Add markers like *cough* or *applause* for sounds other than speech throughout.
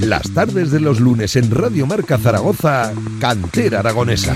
Las tardes de los lunes en Radio Marca Zaragoza, Cantera Aragonesa.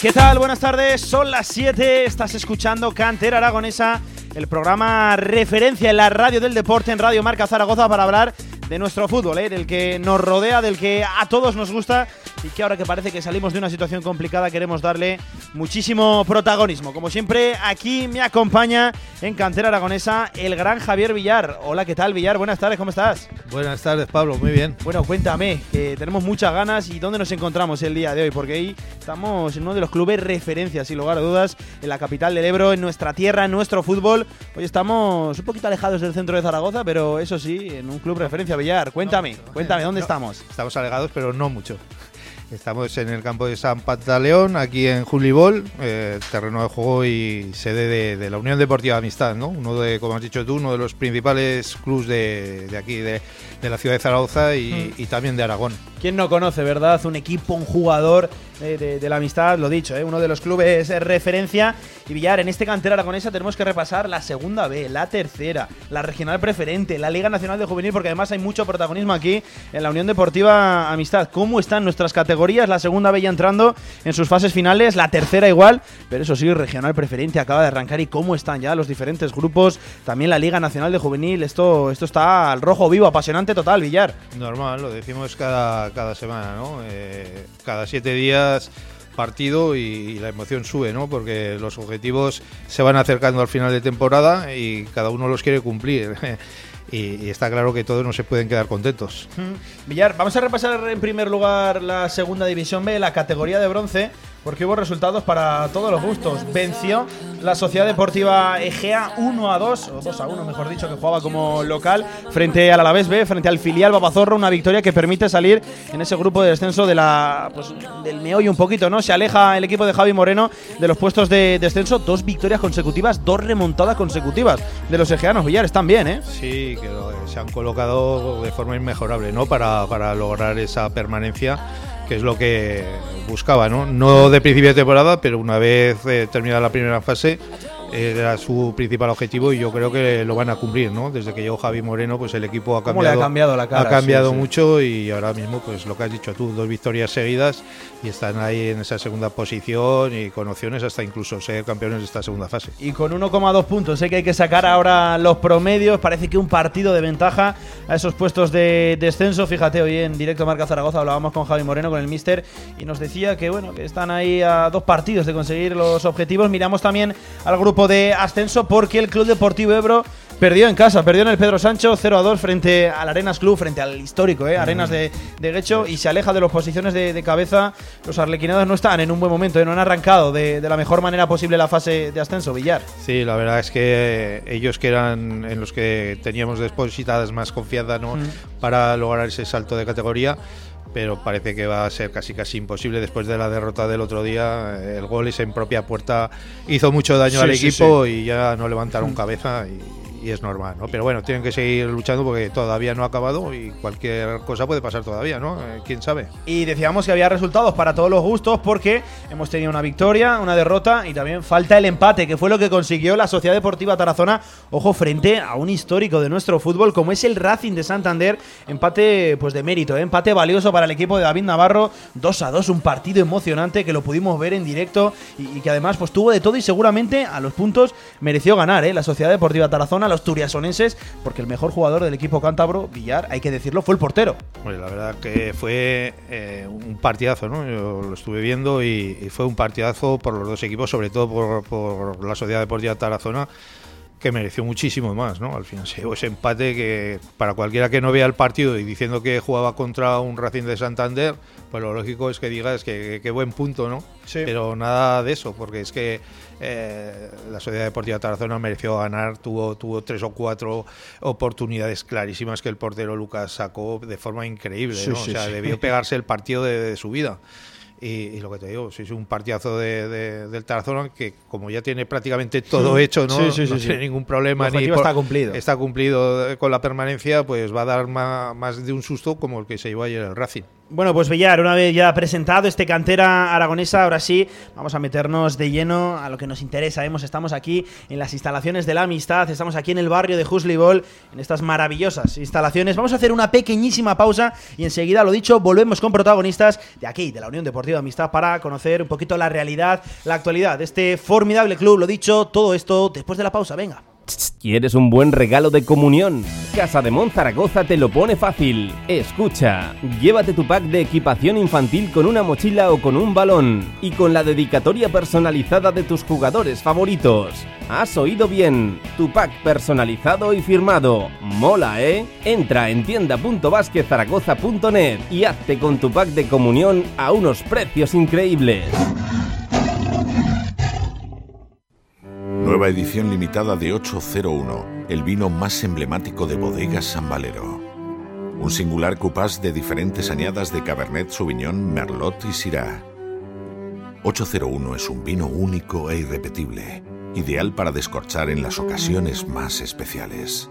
¿Qué tal? Buenas tardes, son las 7, estás escuchando Cantera Aragonesa, el programa referencia en la radio del deporte en Radio Marca Zaragoza para hablar de nuestro fútbol, ¿eh? del que nos rodea, del que a todos nos gusta y que ahora que parece que salimos de una situación complicada queremos darle muchísimo protagonismo. Como siempre, aquí me acompaña en Cantera Aragonesa el gran Javier Villar. Hola, ¿qué tal Villar? Buenas tardes, ¿cómo estás? Buenas tardes, Pablo, muy bien. Bueno, cuéntame, que tenemos muchas ganas y dónde nos encontramos el día de hoy, porque ahí estamos en uno de los clubes referencias, sin lugar a dudas, en la capital del Ebro, en nuestra tierra, en nuestro fútbol. Hoy estamos un poquito alejados del centro de Zaragoza, pero eso sí, en un club referencia, Villar. Cuéntame, cuéntame, ¿dónde estamos? Estamos alejados, pero no mucho. Estamos en el campo de San Pantaleón, aquí en Julibol, eh, terreno de juego y sede de, la Unión Deportiva Amistad, ¿no? Uno de, como has dicho tú, uno de los principales clubes de, aquí, de, la ciudad de Zaragoza y, mm. y, también de Aragón. ¿Quién no conoce, verdad? Un equipo, un jugador de, la amistad, lo dicho, ¿eh? uno de los clubes es referencia. Y Villar, en este cantera aragonesa tenemos que repasar la segunda B, la tercera, la regional preferente, la Liga Nacional de Juvenil, porque además hay mucho protagonismo aquí en la Unión Deportiva Amistad. ¿Cómo están nuestras categorías? La segunda B ya entrando en sus fases finales, la tercera igual, pero eso sí, regional preferente acaba de arrancar. ¿Y cómo están ya los diferentes grupos? También la Liga Nacional de Juvenil, esto, esto está al rojo vivo, apasionante total, Villar. Normal, lo decimos cada, cada semana, ¿no? Eh, cada siete días partido y, la emoción sube, ¿no? Porque los objetivos se van acercando al final de temporada y cada uno los quiere cumplir. *laughs* y, está claro que todos no se pueden quedar contentos. Villar, vamos a repasar en primer lugar la segunda división B, la categoría de bronce porque hubo resultados para todos los gustos. Venció la Sociedad Deportiva Egea 1 a 2, o 2 a 1 mejor dicho, que jugaba como local, frente al Alavés B, frente al filial Babazorro, una victoria que permite salir en ese grupo de descenso de la, pues, del meollo un poquito, ¿no? Se aleja el equipo de Javi Moreno de los puestos de descenso, dos victorias consecutivas, dos remontadas consecutivas de los egeanos. Villar, están bien, ¿eh? Sí, que se han colocado de forma inmejorable, ¿no? Para, para lograr esa permanencia que es lo que buscaba, ¿no? No de principio de temporada, pero una vez eh, terminada la primera fase, era su principal objetivo y yo creo que lo van a cumplir, ¿no? Desde que llegó Javi Moreno, pues el equipo ha cambiado, ha cambiado la cara? Ha cambiado mucho y ahora mismo, pues lo que has dicho tú, dos victorias seguidas y están ahí en esa segunda posición y con opciones hasta incluso ser campeones de esta segunda fase. Y con 1,2 puntos, sé que hay que sacar ahora los promedios, parece que un partido de ventaja a esos puestos de descenso. Fíjate, hoy en directo Marca Zaragoza hablábamos con Javi Moreno, con el Mister, y nos decía que bueno, que están ahí a dos partidos de conseguir los objetivos. Miramos también al grupo de ascenso porque el Club Deportivo Ebro perdió en casa, perdió en el Pedro Sancho 0 a 2 frente al Arenas Club, frente al histórico ¿eh? Arenas de, de Guecho y se aleja de las posiciones de, cabeza. Los arlequinados no están en un buen momento, ¿eh? no han arrancado de, la mejor manera posible la fase de ascenso, Villar. Sí, la verdad es que ellos que eran en los que teníamos depositadas más confianza ¿no? para lograr ese salto de categoría pero parece que va a ser casi casi imposible después de la derrota del otro día. El gol ese en propia puerta hizo mucho daño al equipo y ya no levantaron cabeza y, y es normal, ¿no? Pero bueno, tienen que seguir luchando porque todavía no ha acabado y cualquier cosa puede pasar todavía, ¿no? Eh, ¿Quién sabe? Y decíamos que había resultados para todos los gustos porque hemos tenido una victoria, una derrota y también falta el empate, que fue lo que consiguió la Sociedad Deportiva Tarazona, ojo, frente a un histórico de nuestro fútbol como es el Racing de Santander, empate pues de mérito, ¿eh? empate valioso para el equipo de David Navarro, 2 a 2, un partido emocionante que lo pudimos ver en directo y, que además pues tuvo de todo y seguramente a los puntos mereció ganar, ¿eh? La Sociedad Deportiva Tarazona los turiasonenses, porque el mejor jugador del equipo cántabro, Villar, hay que decirlo, fue el portero. Pues la verdad que fue eh, un partidazo, ¿no? Yo lo estuve viendo y, fue un partidazo por los dos equipos, sobre todo por, por la Sociedad Deportiva Tarazona que mereció muchísimo más, ¿no? Al final se ese empate que para cualquiera que no vea el partido y diciendo que jugaba contra un Racing de Santander, pues lo lógico es que digas que qué buen punto, ¿no? Sí. Pero nada de eso, porque es que eh, la Sociedad Deportiva Tarazona mereció ganar, tuvo, tuvo tres o cuatro oportunidades clarísimas que el portero Lucas sacó de forma increíble, ¿no? o sea, debió pegarse el partido de su vida Y, lo que te digo, si es un partidazo de, del Tarazona que como ya tiene prácticamente todo hecho, no, no tiene ningún problema. ni está cumplido. Está cumplido con la permanencia, pues va a dar más, más de un susto como el que se llevó ayer el Racing. Bueno, pues Villar, una vez ya presentado este cantera aragonesa, ahora sí, vamos a meternos de lleno a lo que nos interesa. Vemos, estamos aquí en las instalaciones de la amistad, estamos aquí en el barrio de Huslibol, en estas maravillosas instalaciones. Vamos a hacer una pequeñísima pausa y enseguida, lo dicho, volvemos con protagonistas de aquí, de la Unión Deportiva Amistad, para conocer un poquito la realidad, la actualidad de este formidable club. Lo dicho, todo esto después de la pausa. Venga. ¿Quieres un buen regalo de comunión? Casa de Mon Zaragoza te lo pone fácil. Escucha, llévate tu pack de equipación infantil con una mochila o con un balón y con la dedicatoria personalizada de tus jugadores favoritos. Has oído bien, tu pack personalizado y firmado. Mola, ¿eh? Entra en tienda.basquezaragoza.net y hazte con tu pack de comunión a unos precios increíbles. Nueva edición limitada de 801, el vino más emblemático de Bodegas San Valero. Un singular cupás de diferentes añadas de Cabernet Sauvignon, Merlot y Syrah. 801 es un vino único e irrepetible, ideal para descorchar en las ocasiones más especiales.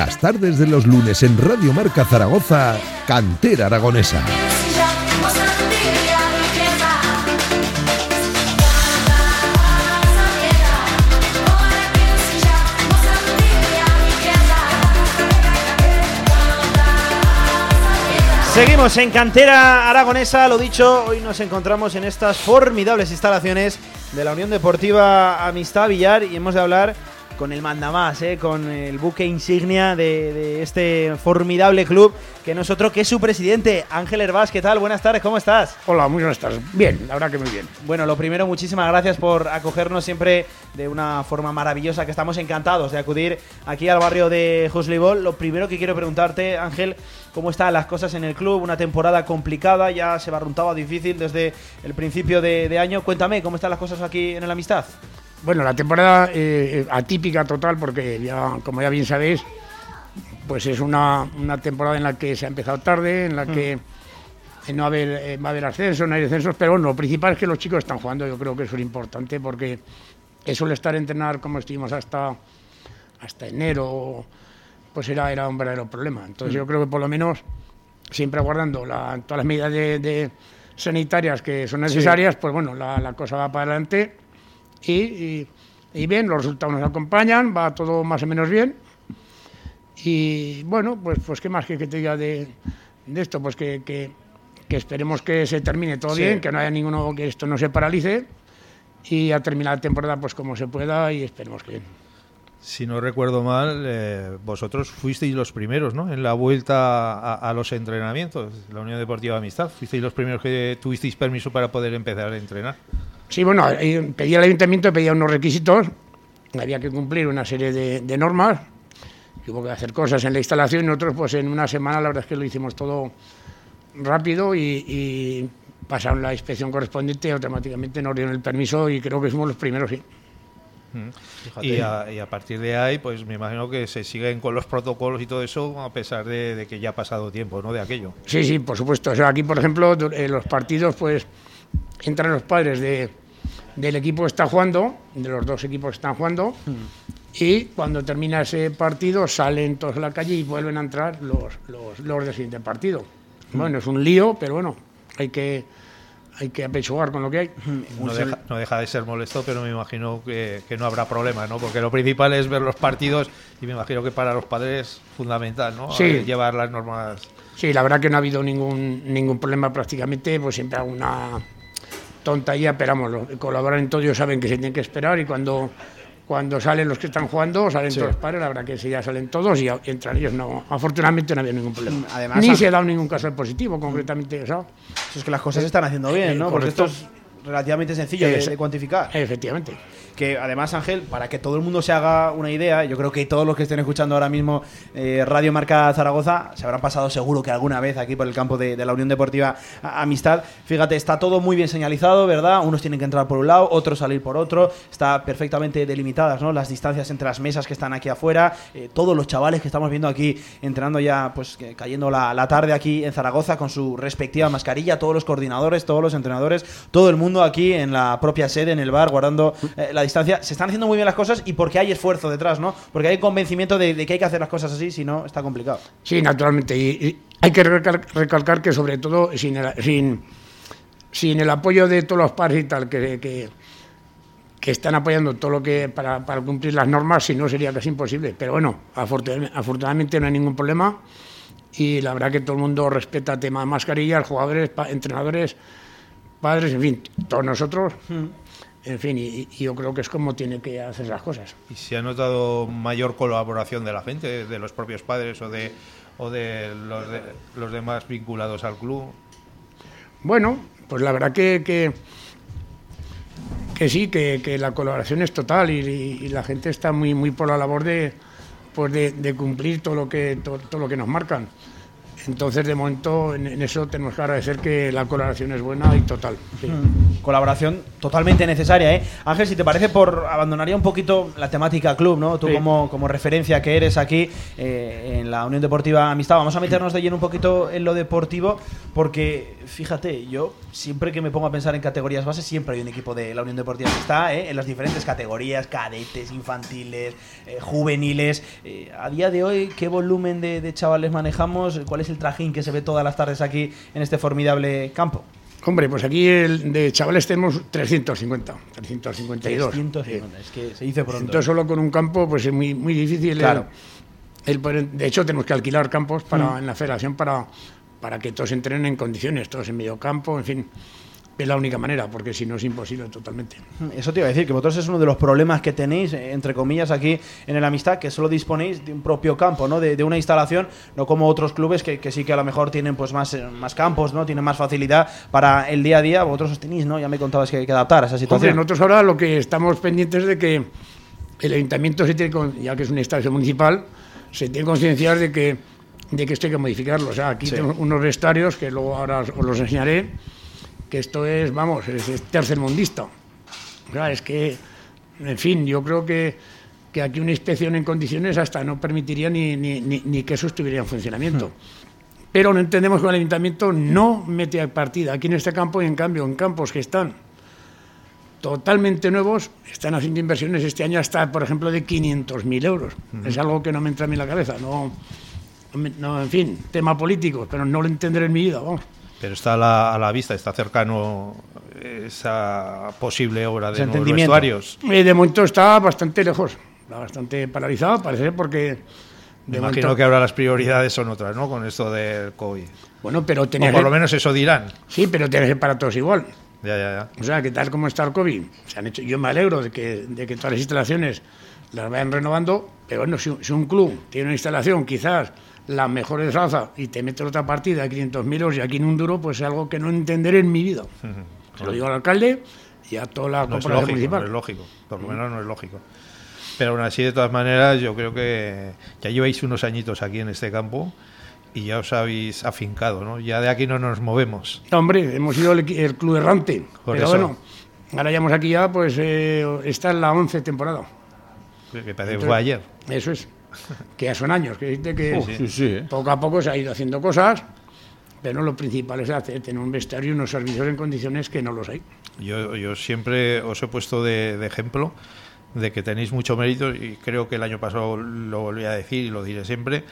Las tardes de los lunes en Radio Marca Zaragoza, Cantera Aragonesa. Seguimos en Cantera Aragonesa, lo dicho, hoy nos encontramos en estas formidables instalaciones de la Unión Deportiva Amistad Villar y hemos de hablar con el mandamás, ¿eh? con el buque insignia de, este formidable club, que no es otro que su presidente, Ángel Hervás. ¿Qué tal? Buenas tardes, ¿cómo estás? Hola, muy buenas tardes. Bien, la verdad que muy bien. Bueno, lo primero, muchísimas gracias por acogernos siempre de una forma maravillosa, que estamos encantados de acudir aquí al barrio de Juslibol. Lo primero que quiero preguntarte, Ángel, ¿cómo están las cosas en el club? Una temporada complicada, ya se barruntaba difícil desde el principio de, de año. Cuéntame, ¿cómo están las cosas aquí en el Amistad? Bueno, la temporada eh, atípica total porque ya, como ya bien sabéis, pues es una, temporada en la que se ha empezado tarde, en la que mm. no va a, haber, eh, va a haber ascenso, no hay descensos, pero bueno, lo principal es que los chicos están jugando, yo creo que eso es importante porque eso el estar a entrenar como estuvimos hasta, hasta enero, pues era, era un verdadero problema. Entonces mm. yo creo que por lo menos, siempre aguardando todas las medidas de, sanitarias que son necesarias, pues bueno, la, la cosa va para adelante y, bien, los resultados nos acompañan, va todo más o menos bien. Y bueno, pues, pues qué más que, que te diga de, esto, pues que, que, esperemos que se termine todo bien, que no haya ninguno, que esto no se paralice y a terminar la temporada pues como se pueda y esperemos que bien. Si no recuerdo mal, eh, vosotros fuisteis los primeros, ¿no? En la vuelta a, los entrenamientos, la Unión Deportiva Amistad, fuisteis los primeros que tuvisteis permiso para poder empezar a entrenar. Sí, bueno, pedía al ayuntamiento, pedía unos requisitos, había que cumplir una serie de, normas, hubo que hacer cosas en la instalación y nosotros pues en una semana la verdad es que lo hicimos todo rápido y, pasaron la inspección correspondiente y automáticamente nos dieron el permiso y creo que somos los primeros, sí. Mm. Y a, partir de ahí, pues me imagino que se siguen con los protocolos y todo eso, a pesar de, que ya ha pasado tiempo, ¿no? De aquello. Sí, sí, por supuesto. O sea, aquí, por ejemplo, en los partidos, pues entran los padres de, del equipo que está jugando, de los dos equipos que están jugando, y cuando termina ese partido salen todos a la calle y vuelven a entrar los, los, los del siguiente partido. Bueno, es un lío, pero bueno, hay que, hay que apechugar con lo que hay. No deja, no deja de ser molesto, pero me imagino que, que no habrá problema, ¿no? Porque lo principal es ver los partidos y me imagino que para los padres es fundamental, ¿no? Sí. Eh, Llevar las normas. Sí, la verdad que no ha habido ningún, ningún problema prácticamente, pues siempre alguna vamos, los que colaboran en todo ellos saben que se tienen que esperar y cuando, cuando salen los que están jugando, salen todos los padres, la verdad que sí, ya salen todos y, entre ellos no, afortunadamente no había ningún problema. Además, Ni se ha dado ningún caso positivo concretamente, ¿sabes? Es que las cosas se están haciendo bien, ¿no? Eh, Porque esto es relativamente sencillo de cuantificar. Efectivamente. Que además, Ángel, para que todo el mundo se haga una idea, yo creo que todos los que estén escuchando ahora mismo eh, Radio Marca Zaragoza se habrán pasado seguro que alguna vez aquí por el campo de, la Unión Deportiva Amistad. Fíjate, está todo muy bien señalizado, ¿verdad? Unos tienen que entrar por un lado, otros salir por otro. Está perfectamente delimitadas, ¿no? Las distancias entre las mesas que están aquí afuera. Eh, todos los chavales que estamos viendo aquí entrenando ya, pues cayendo la, la tarde aquí en Zaragoza con su respectiva mascarilla. Todos los coordinadores, todos los entrenadores, todo el mundo aquí en la propia sede, en el bar, guardando eh, la distancia. Se están haciendo muy bien las cosas y porque hay esfuerzo detrás, ¿no? Porque hay convencimiento de, de que hay que hacer las cosas así, si no, está complicado. Sí, naturalmente. Y, y hay que recal- recalcar que sobre todo sin el, sin, sin el apoyo de todos los padres y tal, que, que, que están apoyando todo lo que para, para cumplir las normas, si no sería casi imposible. Pero bueno, afortun- afortunadamente no hay ningún problema y la verdad que todo el mundo respeta el tema de mascarillas, jugadores, pa- entrenadores, padres, en fin, todos nosotros. En fin, y, y yo creo que es como tiene que hacer las cosas. ¿Y se ha notado mayor colaboración de la gente, de los propios padres o de, o de los, de, los demás vinculados al club? Bueno, pues la verdad que, que, que sí, que, que la colaboración es total y, y- y la gente está muy, muy por la labor de, pues de, de cumplir todo lo, que, todo, todo lo que nos marcan. Entonces, de momento, en, en eso tenemos que agradecer que la colaboración es buena y total. sí. Colaboración totalmente necesaria, ¿eh? Ángel, si te parece, por abandonaría un poquito la temática club, ¿no? Tú Sí. como, como referencia que eres aquí eh, en la Unión Deportiva Amistad, vamos a meternos de lleno un poquito en lo deportivo, porque fíjate, yo siempre que me pongo a pensar en categorías bases, siempre hay un equipo de la Unión Deportiva Amistad, ¿eh? En las diferentes categorías, cadetes, infantiles, eh, juveniles. Eh, a día de hoy, ¿qué volumen de, de chavales manejamos? ¿Cuál es el trajín que se ve todas las tardes aquí en este formidable campo? Hombre, pues aquí el, de chavales tenemos 350, 352. 350, es que se dice pronto. Entonces, solo con un campo, pues es muy, muy difícil. Claro. el de hecho, tenemos que alquilar campos para, Mm. en la federación para, para que todos entrenen en condiciones, todos en medio campo, en fin. Es la única manera, porque si no es imposible totalmente. Eso te iba a decir, que vosotros es uno de los problemas que tenéis, eh, entre comillas, aquí en el Amistad, que solo disponéis de un propio campo, ¿no? De, de una instalación, no como otros clubes que, que sí que a lo mejor tienen pues más, eh, más campos, ¿no? Tienen más facilidad para el día a día. Vosotros os tenéis, ¿no? Ya me contabas que hay que adaptar a esa situación. nosotros ahora lo que estamos pendientes de que el ayuntamiento, se tiene, ya que es una instalación municipal, se tiene que concienciar de que, de que esto hay que modificarlo. O sea, aquí Sí. tenemos unos vestuarios que luego ahora os los enseñaré, que esto es, vamos, es, es tercermundista. O sea, es que, en fin, yo creo que, que aquí una inspección en condiciones hasta no permitiría ni, ni, ni, ni que eso estuviera en funcionamiento. Pero no entendemos que el ayuntamiento no mete partida aquí en este campo y en cambio en campos que están totalmente nuevos, están haciendo inversiones este año hasta, por ejemplo, de 500.000 euros. Es algo que no me entra a mí en la cabeza. No, no, en fin, tema político, pero no lo entenderé en mi vida. Vamos. Pero está a la, a la vista, está cercano esa posible obra de nuevos vestuarios. Eh, de momento está bastante lejos, está bastante paralizado, parece, porque... Me imagino momento- que ahora las prioridades son otras, ¿no? Con esto del COVID. Bueno, pero O tenía por que- lo menos eso dirán. Sí, pero tiene que ser para todos igual. Ya, ya, ya. O sea, que tal como está el COVID, se han hecho, yo me alegro de que, de que todas las instalaciones las vayan renovando, pero bueno, si, si un club tiene una instalación quizás la mejor de raza y te mete otra partida de 500.000 euros y aquí en un duro, pues es algo que no entenderé en mi vida. Se lo digo al alcalde y a toda la No es lógico, municipal. no es lógico. Por lo menos no es lógico. Pero aún así, de todas maneras, yo creo que ya lleváis unos añitos aquí en este campo y ya os habéis afincado, ¿no? Ya de aquí no nos movemos. Hombre, hemos sido el, club errante, Por pero eso. bueno, ahora llevamos aquí ya, pues eh, esta es la 11 temporada. Que parece que fue ayer. Eso es, que ya son años, que que sí, sí, ¿eh? poco a poco se ha ido haciendo cosas, pero lo principal es hacer, tener un vestuario y unos servicios en condiciones que no los hay. Yo, yo siempre os he puesto de, de ejemplo de que tenéis mucho mérito y creo que el año pasado lo volví a decir y lo diré siempre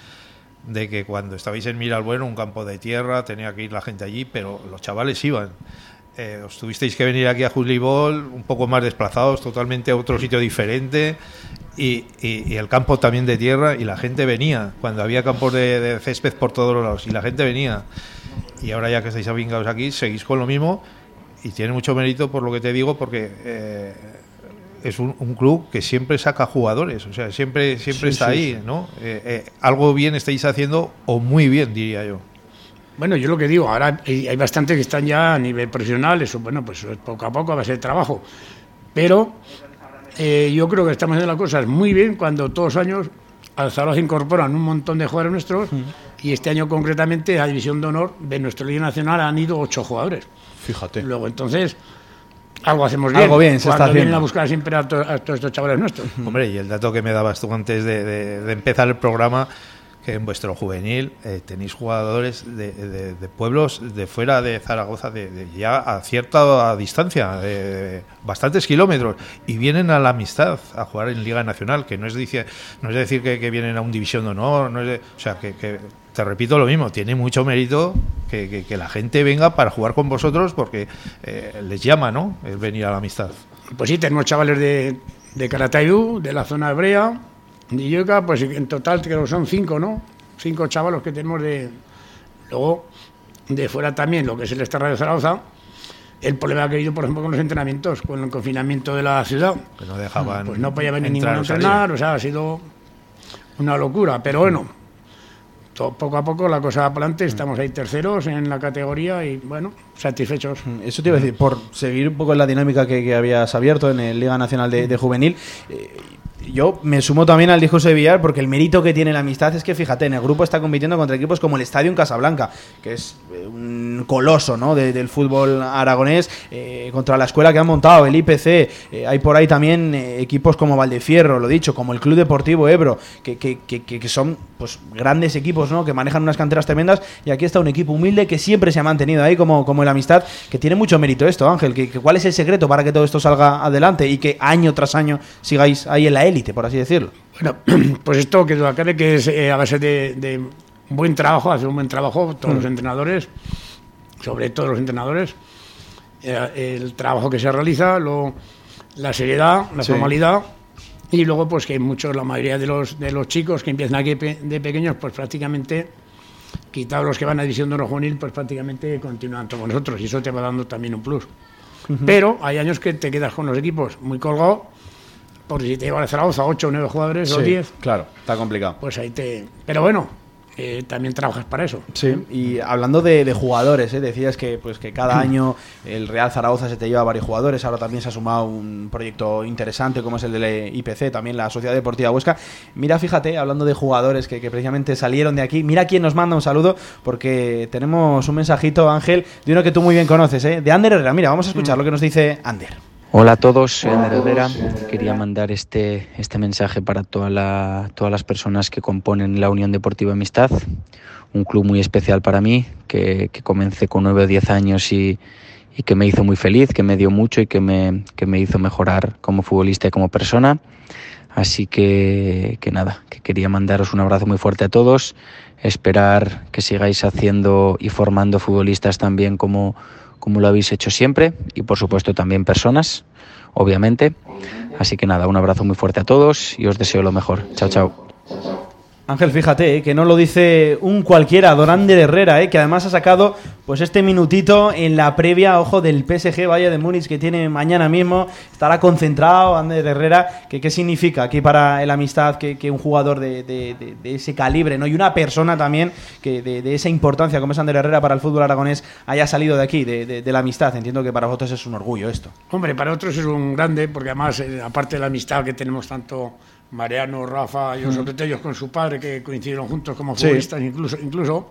de que cuando estabais en Miralbueno, un campo de tierra, tenía que ir la gente allí, pero los chavales iban. Eh, os tuvisteis que venir aquí a Ball un poco más desplazados, totalmente a otro sitio diferente. Y, y- y el campo también de tierra y la gente venía cuando había campos de, de césped por todos los lados y la gente venía y ahora ya que estáis avingados aquí seguís con lo mismo y tiene mucho mérito por lo que te digo porque eh, es un, un club que siempre saca jugadores o sea siempre siempre Sí, está sí, ahí sí. no Eh, eh, algo bien estáis haciendo o muy bien diría yo Bueno, yo lo que digo, ahora hay, hay bastantes que están ya a nivel profesional, eso, bueno, pues poco a poco va a ser trabajo. Pero eh, yo creo que estamos haciendo las cosas muy bien cuando todos los años al Zaragoza incorporan un montón de jugadores nuestros y este año concretamente a División de Honor de nuestra Liga Nacional han ido ocho jugadores. Fíjate. Luego, entonces, algo hacemos bien. Algo bien se está cuando vienen haciendo. a buscar siempre a, to- a todos estos chavales nuestros. Hombre, y el dato que me dabas tú antes de, de- de empezar el programa, que en vuestro juvenil eh, tenéis jugadores de, de- pueblos de fuera de Zaragoza, de, ya a cierta distancia, de bastantes kilómetros, y vienen a la amistad a jugar en Liga Nacional, que no es, dice, no es decir que, que vienen a un división de honor, no es o sea, que, que te repito lo mismo, tiene mucho mérito que, que- la gente venga para jugar con vosotros porque eh, les llama, ¿no? El venir a la amistad. Pues sí, tenemos chavales de, de Caratayú, de la zona de Brea, de Illoca, pues en total creo que son cinco, ¿no? Cinco chavalos que tenemos de... Luego, de fuera también, lo que es el Estarra de Zaragoza, el problema que ha habido, por ejemplo, con los entrenamientos, con el confinamiento de la ciudad. Que no dejaban Pues no podía venir ninguno a entrenar, o sea, ha sido una locura, pero bueno, to- poco a poco la cosa va para adelante, estamos ahí terceros en la categoría y bueno, satisfechos. Eso te iba a decir, por seguir un poco en la dinámica que, que habías abierto en el Liga Nacional de, de Juvenil, eh, yo me sumo también al discurso de Villar porque el mérito que tiene la amistad es que, fíjate, en el grupo está compitiendo contra equipos como el Estadio en Casablanca, que es eh, un coloso ¿no? de- del fútbol aragonés, eh, contra la escuela que han montado, el IPC. eh, hay por ahí también equipos como Valdefierro, lo dicho, como el Club Deportivo Ebro, que, que- que- son pues grandes equipos ¿no? que manejan unas canteras tremendas. Y aquí está un equipo humilde que siempre se ha mantenido ahí como, como el amistad, que tiene mucho mérito esto, Ángel. Que ¿Cuál es el secreto para que todo esto salga adelante y que año tras año sigáis ahí en la élite, por así decirlo? Bueno, *clears throat* pues esto que duda cabe que es eh, a base de, de buen trabajo, hacer un buen trabajo todos los entrenadores, sobre todo los entrenadores, eh, el trabajo que se realiza, lo- la seriedad, la Sí. formalidad y luego pues que muchos, la mayoría de los, de los chicos que empiezan aquí pe- de pequeños pues prácticamente quitados los que van a división de oro juvenil pues prácticamente continúan todos nosotros y eso te va dando también un plus. Pero hay años que te quedas con los equipos muy colgados porque si te lleva a Zaragoza 8 o 9 jugadores o 10, claro, está complicado. pues ahí te... Pero bueno, eh, también trabajas para eso. Sí, y hablando de, de jugadores, ¿eh? decías que pues que cada *clears throat* año el Real Zaragoza se te lleva varios jugadores, ahora también se ha sumado un proyecto interesante como es el del IPC, también la Sociedad Deportiva Huesca. Mira, fíjate, hablando de jugadores que, que precisamente salieron de aquí, mira quién nos manda un saludo, porque tenemos un mensajito, Ángel, de uno que tú muy bien conoces, ¿eh? de Ander Herrera. Mira, vamos a escuchar lo que nos dice Ander. Hola a todos, soy Ander Herrera. Quería mandar este, este mensaje para toda la- todas las personas que componen la Unión Deportiva Amistad, un club muy especial para mí, que, que comencé con 9 o 10 años y, y que me hizo muy feliz, que me dio mucho y que me, que me hizo mejorar como futbolista y como persona. Así que, que nada, que quería mandaros un abrazo muy fuerte a todos, esperar que sigáis haciendo y formando futbolistas también como, como lo habéis hecho siempre y por supuesto también personas, obviamente. Así que nada, un abrazo muy fuerte a todos y os deseo lo mejor. Chao, chao. Ángel, fíjate, eh, que no lo dice un cualquiera, Don Ander Herrera, eh, que además ha sacado pues este minutito en la previa, ojo, del PSG Valle de Múnich que tiene mañana mismo. Estará concentrado Ander Herrera. Que, ¿Qué significa aquí para el amistad que, un jugador de, de- ese calibre ¿no? y una persona también que de, esa importancia como es Ander Herrera para el fútbol aragonés haya salido de aquí, de la amistad? Entiendo que para vosotros es un orgullo esto. Hombre, para otros es un grande, porque además, eh, aparte de la amistad que tenemos tanto Mariano, Rafa, yo sobre todo ellos con su padre, que coincidieron juntos como Sí. futbolistas, incluso, incluso,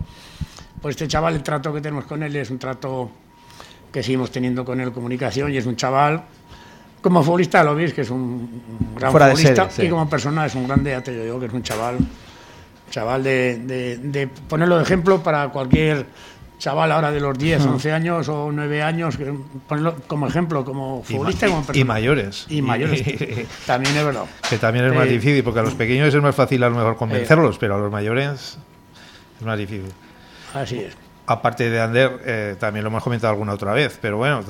pues este chaval, el trato que tenemos con él es un trato que seguimos teniendo con él comunicación y es un chaval, como futbolista lo veis, que es un, gran Fuera de futbolista serie, sí. y como persona es un grande, ya te digo, que es un chaval, chaval de, de- de ponerlo de ejemplo para cualquier chaval ahora de los 10, 11 años o 9 años, que ponerlo como ejemplo, como futbolista y, como persona. y mayores. Y mayores. También es verdad. *laughs* que también es más Eh, difícil, porque a los pequeños es más fácil a lo mejor convencerlos, pero a los mayores es más difícil. Así es. aparte de Ander, eh, también lo hemos comentado alguna otra vez, pero bueno,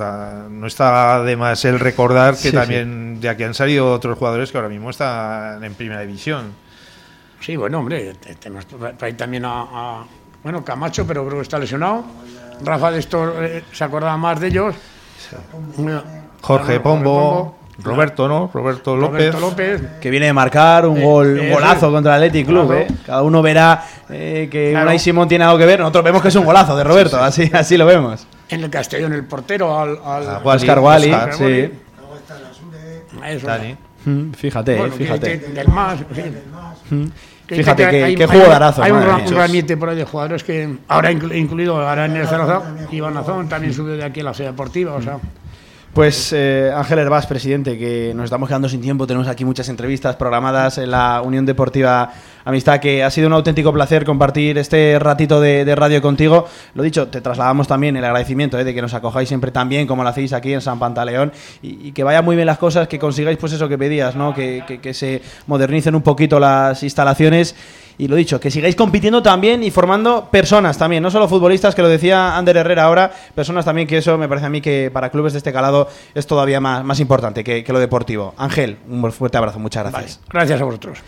no está de más el recordar que también de aquí han salido otros jugadores que ahora mismo están en primera división. Sí, bueno, hombre, tenemos ahí también a, bueno, Camacho, pero creo que está lesionado. Rafa de esto eh, se acordaba más de ellos. Jorge Pombo. Roberto, ¿no? Roberto López. Que viene de marcar un, gol, un golazo contra el Athletic Club. ¿eh? Cada uno verá eh, que Unai Simón tiene algo que ver. Nosotros vemos que es un golazo de Roberto. Así, así lo vemos. En el Castellón, el portero al. al Oscar Wally. Sí. Dani. Mm, fíjate, fíjate. del más, Fíjate que, qué jugadazo. Hay, un, un por ahí de jugadores que ahora incluido ahora en el Zaragoza, Iván Azón también subió de aquí a la sede deportiva, o sea. Pues eh, Ángel Herbás, presidente, que nos estamos quedando sin tiempo, tenemos aquí muchas entrevistas programadas en la Unión Deportiva Amistad, que ha sido un auténtico placer compartir este ratito de, radio contigo. Lo dicho, te trasladamos también el agradecimiento eh, de que nos acojáis siempre tan bien como lo hacéis aquí en San Pantaleón y, que vayan muy bien las cosas, que consigáis pues eso que pedías, ¿no? que, que se modernicen un poquito las instalaciones y lo dicho, que sigáis compitiendo también y formando personas también, no solo futbolistas, que lo decía Ander Herrera ahora, personas también que eso me parece a mí que para clubes de este calado es todavía más, más importante que, lo deportivo. Ángel, un fuerte abrazo, muchas gracias. gracias a vosotros.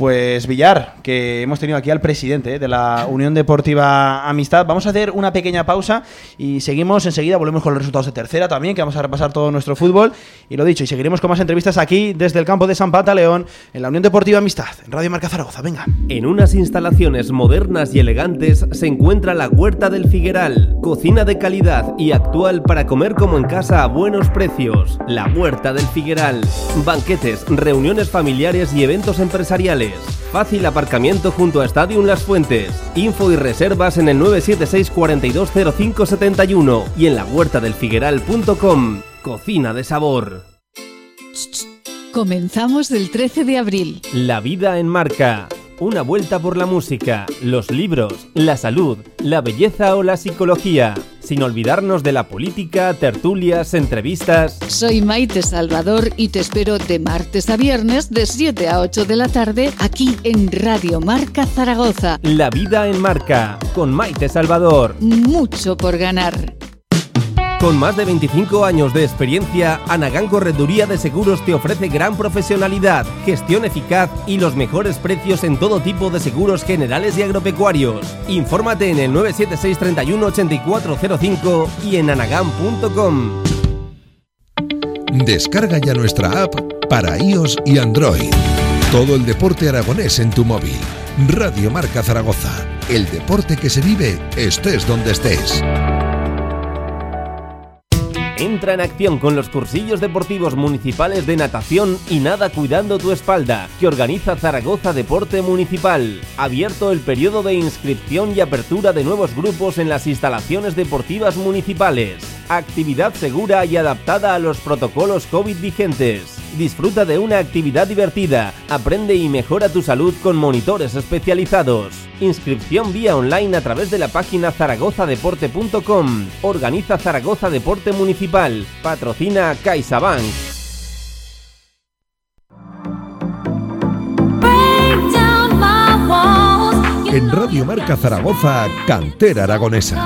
Pues Villar, que hemos tenido aquí al presidente de la Unión Deportiva Amistad. Vamos a hacer una pequeña pausa y seguimos enseguida. Volvemos con los resultados de tercera también, que vamos a repasar todo nuestro fútbol. Y lo dicho, y seguiremos con más entrevistas aquí desde el campo de San León, en la Unión Deportiva Amistad, en Radio Marca Zaragoza. Venga. En unas instalaciones modernas y elegantes se encuentra la Huerta del Figueral, cocina de calidad y actual para comer como en casa a buenos precios. La Huerta del Figueral. Banquetes, reuniones familiares y eventos empresariales Fácil aparcamiento junto a Stadium Las Fuentes. Info y reservas en el 976 420571 y en la huerta del figueral.com. Cocina de sabor. Comenzamos del 13 de abril. La vida en marca. Una vuelta por la música, los libros, la salud, la belleza o la psicología sin olvidarnos de la política, tertulias, entrevistas. Soy Maite Salvador y te espero de martes a viernes de 7 a 8 de la tarde aquí en Radio Marca Zaragoza. La vida en marca con Maite Salvador. Mucho por ganar. Con más de 25 años de experiencia, Anagán Correduría de Seguros te ofrece gran profesionalidad, gestión eficaz y los mejores precios en todo tipo de seguros generales y agropecuarios. Infórmate en el 976 31 8405 y en anagán.com. Descarga ya nuestra app para iOS y Android. Todo el deporte aragonés en tu móvil. Radio Marca Zaragoza. El deporte que se vive estés donde estés. Entra en acción con los cursillos deportivos municipales de natación y nada cuidando tu espalda, que organiza Zaragoza Deporte Municipal. Abierto el periodo de inscripción y apertura de nuevos grupos en las instalaciones deportivas municipales. Actividad segura y adaptada a los protocolos COVID vigentes. Disfruta de una actividad divertida, aprende y mejora tu salud con monitores especializados. Inscripción vía online a través de la página zaragozadeporte.com. Organiza Zaragoza Deporte Municipal. Patrocina CaixaBank. En Radio Marca Zaragoza, Cantera Aragonesa.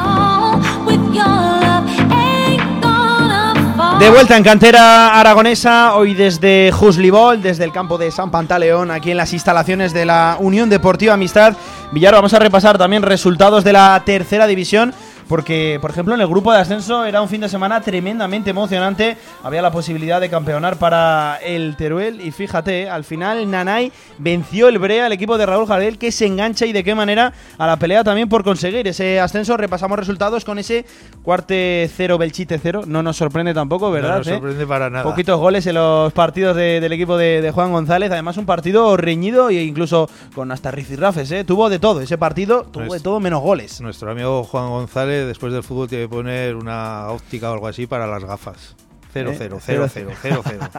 De vuelta en cantera aragonesa, hoy desde Juslibol, desde el campo de San Pantaleón, aquí en las instalaciones de la Unión Deportiva Amistad. Villar, vamos a repasar también resultados de la tercera división porque, por ejemplo, en el grupo de ascenso era un fin de semana tremendamente emocionante. Había la posibilidad de campeonar para el Teruel y fíjate, al final Nanay venció el Brea, el equipo de Raúl Jardel, que se engancha y de qué manera a la pelea también por conseguir ese ascenso. Repasamos resultados con ese cuarte 0 Belchite 0. No nos sorprende tampoco, ¿verdad? No nos sorprende para nada. Poquitos goles en los partidos del equipo de, Juan González. Además, un partido reñido e incluso con hasta rifirrafes, ¿eh? Tuvo de todo. Ese partido tuvo de todo menos goles. Nuestro amigo Juan González después del fútbol tiene que poner una óptica o algo así para las gafas. 0 0 0 0 0 0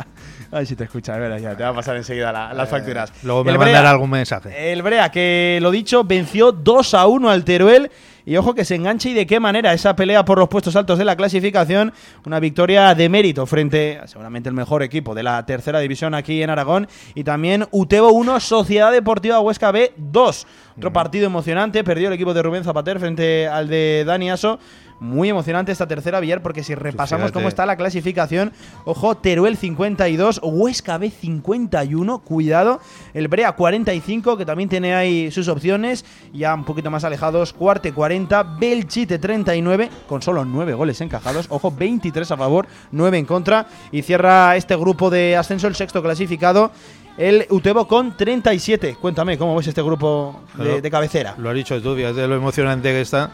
A ver si te escucha, ver, ya te va a pasar enseguida las facturas. Luego me mandará algún mensaje. El Brea, que lo dicho, venció 2 a 1 al Teruel Y ojo que se enganche y de qué manera esa pelea por los puestos altos de la clasificación. Una victoria de mérito frente a seguramente el mejor equipo de la tercera división aquí en Aragón. Y también Utebo 1, Sociedad Deportiva Huesca B 2. Otro partido emocionante. Perdió el equipo de Rubén Zapater frente al de Dani Aso. Muy emocionante esta tercera Villar porque si repasamos cómo está la clasificación, ojo, Teruel 52, Huesca B 51, cuidado, el Brea 45 que también tiene ahí sus opciones, ya un poquito más alejados, Cuarte 40, Belchite 39 con solo 9 goles encajados, ojo, 23 a favor, 9 en contra. Y cierra este grupo de ascenso el sexto clasificado el Utebo con 37. Cuéntame, ¿cómo ves este grupo de, cabecera? Lo has dicho tú, fíjate lo emocionante que está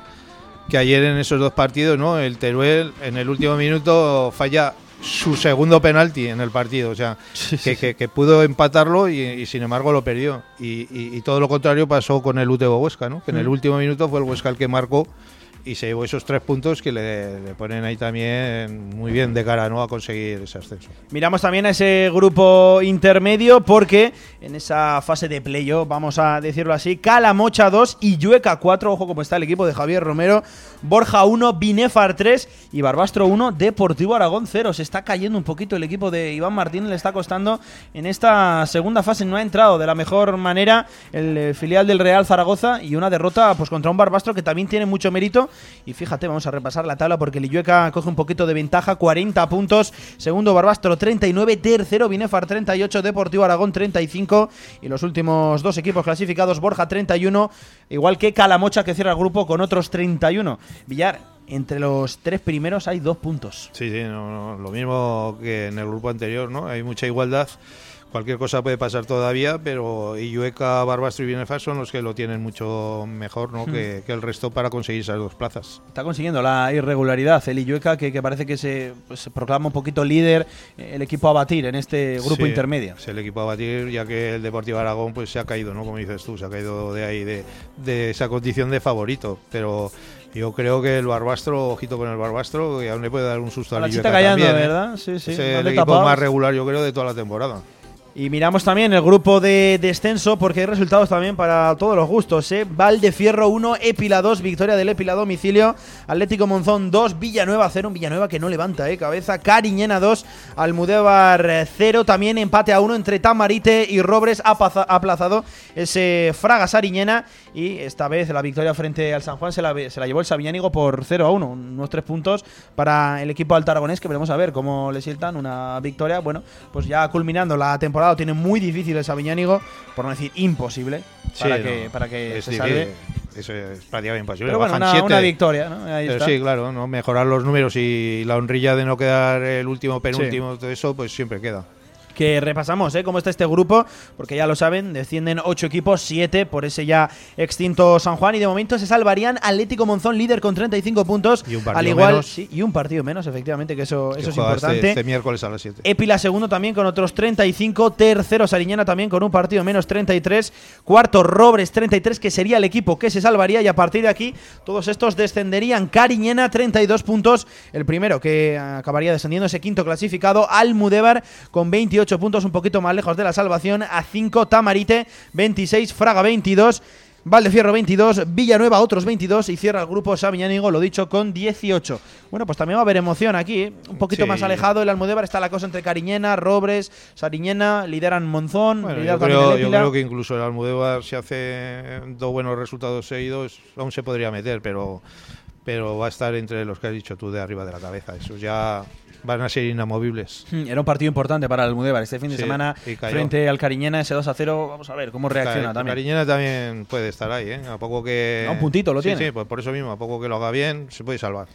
que ayer en esos dos partidos, ¿no? El Teruel en el último minuto falla su segundo penalti en el partido, o sea, que, pudo empatarlo y, sin embargo lo perdió. Y, todo lo contrario pasó con el Utebo Huesca, ¿no? Que en el mm. último minuto fue el Huesca el que marcó y se llevó esos tres puntos que le, ponen ahí también muy bien de cara ¿no? a conseguir ese ascenso. Miramos también a ese grupo intermedio porque en esa fase de playoff, vamos a decirlo así, Calamocha 2 y Yueca 4, ojo como está el equipo de Javier Romero, Borja 1, Binefar 3 y Barbastro 1, Deportivo Aragón 0. Se está cayendo un poquito el equipo de Iván Martín, le está costando en esta segunda fase, no ha entrado de la mejor manera el eh, filial del Real Zaragoza y una derrota pues contra un Barbastro que también tiene mucho mérito y fíjate, vamos a repasar la tabla porque Lillueca coge un poquito de ventaja, 40 puntos. Segundo Barbastro 39, tercero Binefar 38, Deportivo Aragón 35 y los últimos dos equipos clasificados Borja 31, igual que Calamocha que cierra el grupo con otros 31. Villar, entre los tres primeros hay dos puntos. Sí, sí, lo mismo que en el grupo anterior, ¿no? Hay mucha igualdad cualquier cosa puede pasar todavía, pero Illueca, Barbastro y Bienefar son los que lo tienen mucho mejor ¿no? Hmm. que, el resto para conseguir esas dos plazas. Está consiguiendo la irregularidad el Illueca, que, parece que pues, se, proclama un poquito líder, eh, el equipo a batir en este grupo intermedio. Es el equipo a batir, ya que el Deportivo Aragón pues se ha caído, ¿no? como dices tú, se ha caído de ahí, de, esa condición de favorito, pero... Yo creo que el Barbastro, ojito con el Barbastro, que aún le puede dar un susto al Illueca también. ¿eh? ¿verdad? Sí, sí. Es el equipo más regular, yo creo, de toda la temporada. Y miramos también el grupo de descenso porque hay resultados también para todos los gustos. ¿eh? Valdefierro 1, Epila 2, victoria del Epila domicilio. Atlético Monzón 2, Villanueva 0, un Villanueva que no levanta ¿eh? cabeza. Cariñena 2, Almudévar 0. También empate a 1 entre Tamarite y Robres aplazado ese Fraga Sariñena. Y esta vez la victoria frente al San Juan se la, se la llevó el Sabiñánigo por 0 a 1. Unos 3 puntos para el equipo altaragonés que veremos a ver cómo le sientan una victoria. Bueno, pues ya culminando la temporada tiene muy difícil el Sabiñánigo, por no decir imposible, para, que, para que se salve. Eso es prácticamente imposible. Pero bueno, una, victoria, ¿no? Sí, claro, ¿no? mejorar los números y la honrilla de no quedar el último, penúltimo, todo eso, pues siempre queda que repasamos ¿eh? cómo está este grupo, porque ya lo saben, descienden ocho equipos, siete por ese ya extinto San Juan, y de momento se salvarían Atlético Monzón, líder con 35 puntos, y un al igual, y un partido menos, efectivamente, que eso, eso es este- importante. Este, miércoles a las 7. Epila segundo también con otros 35, tercero Sariñana también con un partido menos 33, cuarto Robres 33, que sería el equipo que se salvaría, y a partir de aquí todos estos descenderían. Cariñena 32 puntos, el primero que acabaría descendiendo ese quinto clasificado, Almudebar con 28 puntos, un poquito más lejos de la salvación. A 5, Tamarite, 26, Fraga, 22. Valdefierro 22, Villanueva otros 22 y cierra el grupo Sabiñánigo, lo dicho, con 18. Bueno, pues también va a haber emoción aquí, ¿eh? un poquito más alejado el Almudévar, está la cosa entre Cariñena, Robres, Sariñena, lideran Monzón, yo, creo, yo creo que incluso el Almudévar si hace dos buenos resultados seguidos aún se podría meter, pero pero va a estar entre los que has dicho tú de arriba de la cabeza. Eso ya van a ser inamovibles. Hmm, era un partido importante para el Almudévar este fin de semana frente al Cariñena, ese 2 a 0. Vamos a ver cómo reacciona también. Cariñena también puede estar ahí, ¿eh? A poco que. un puntito lo tiene. Sí, pues por eso mismo, a poco que lo haga bien, se puede salvar.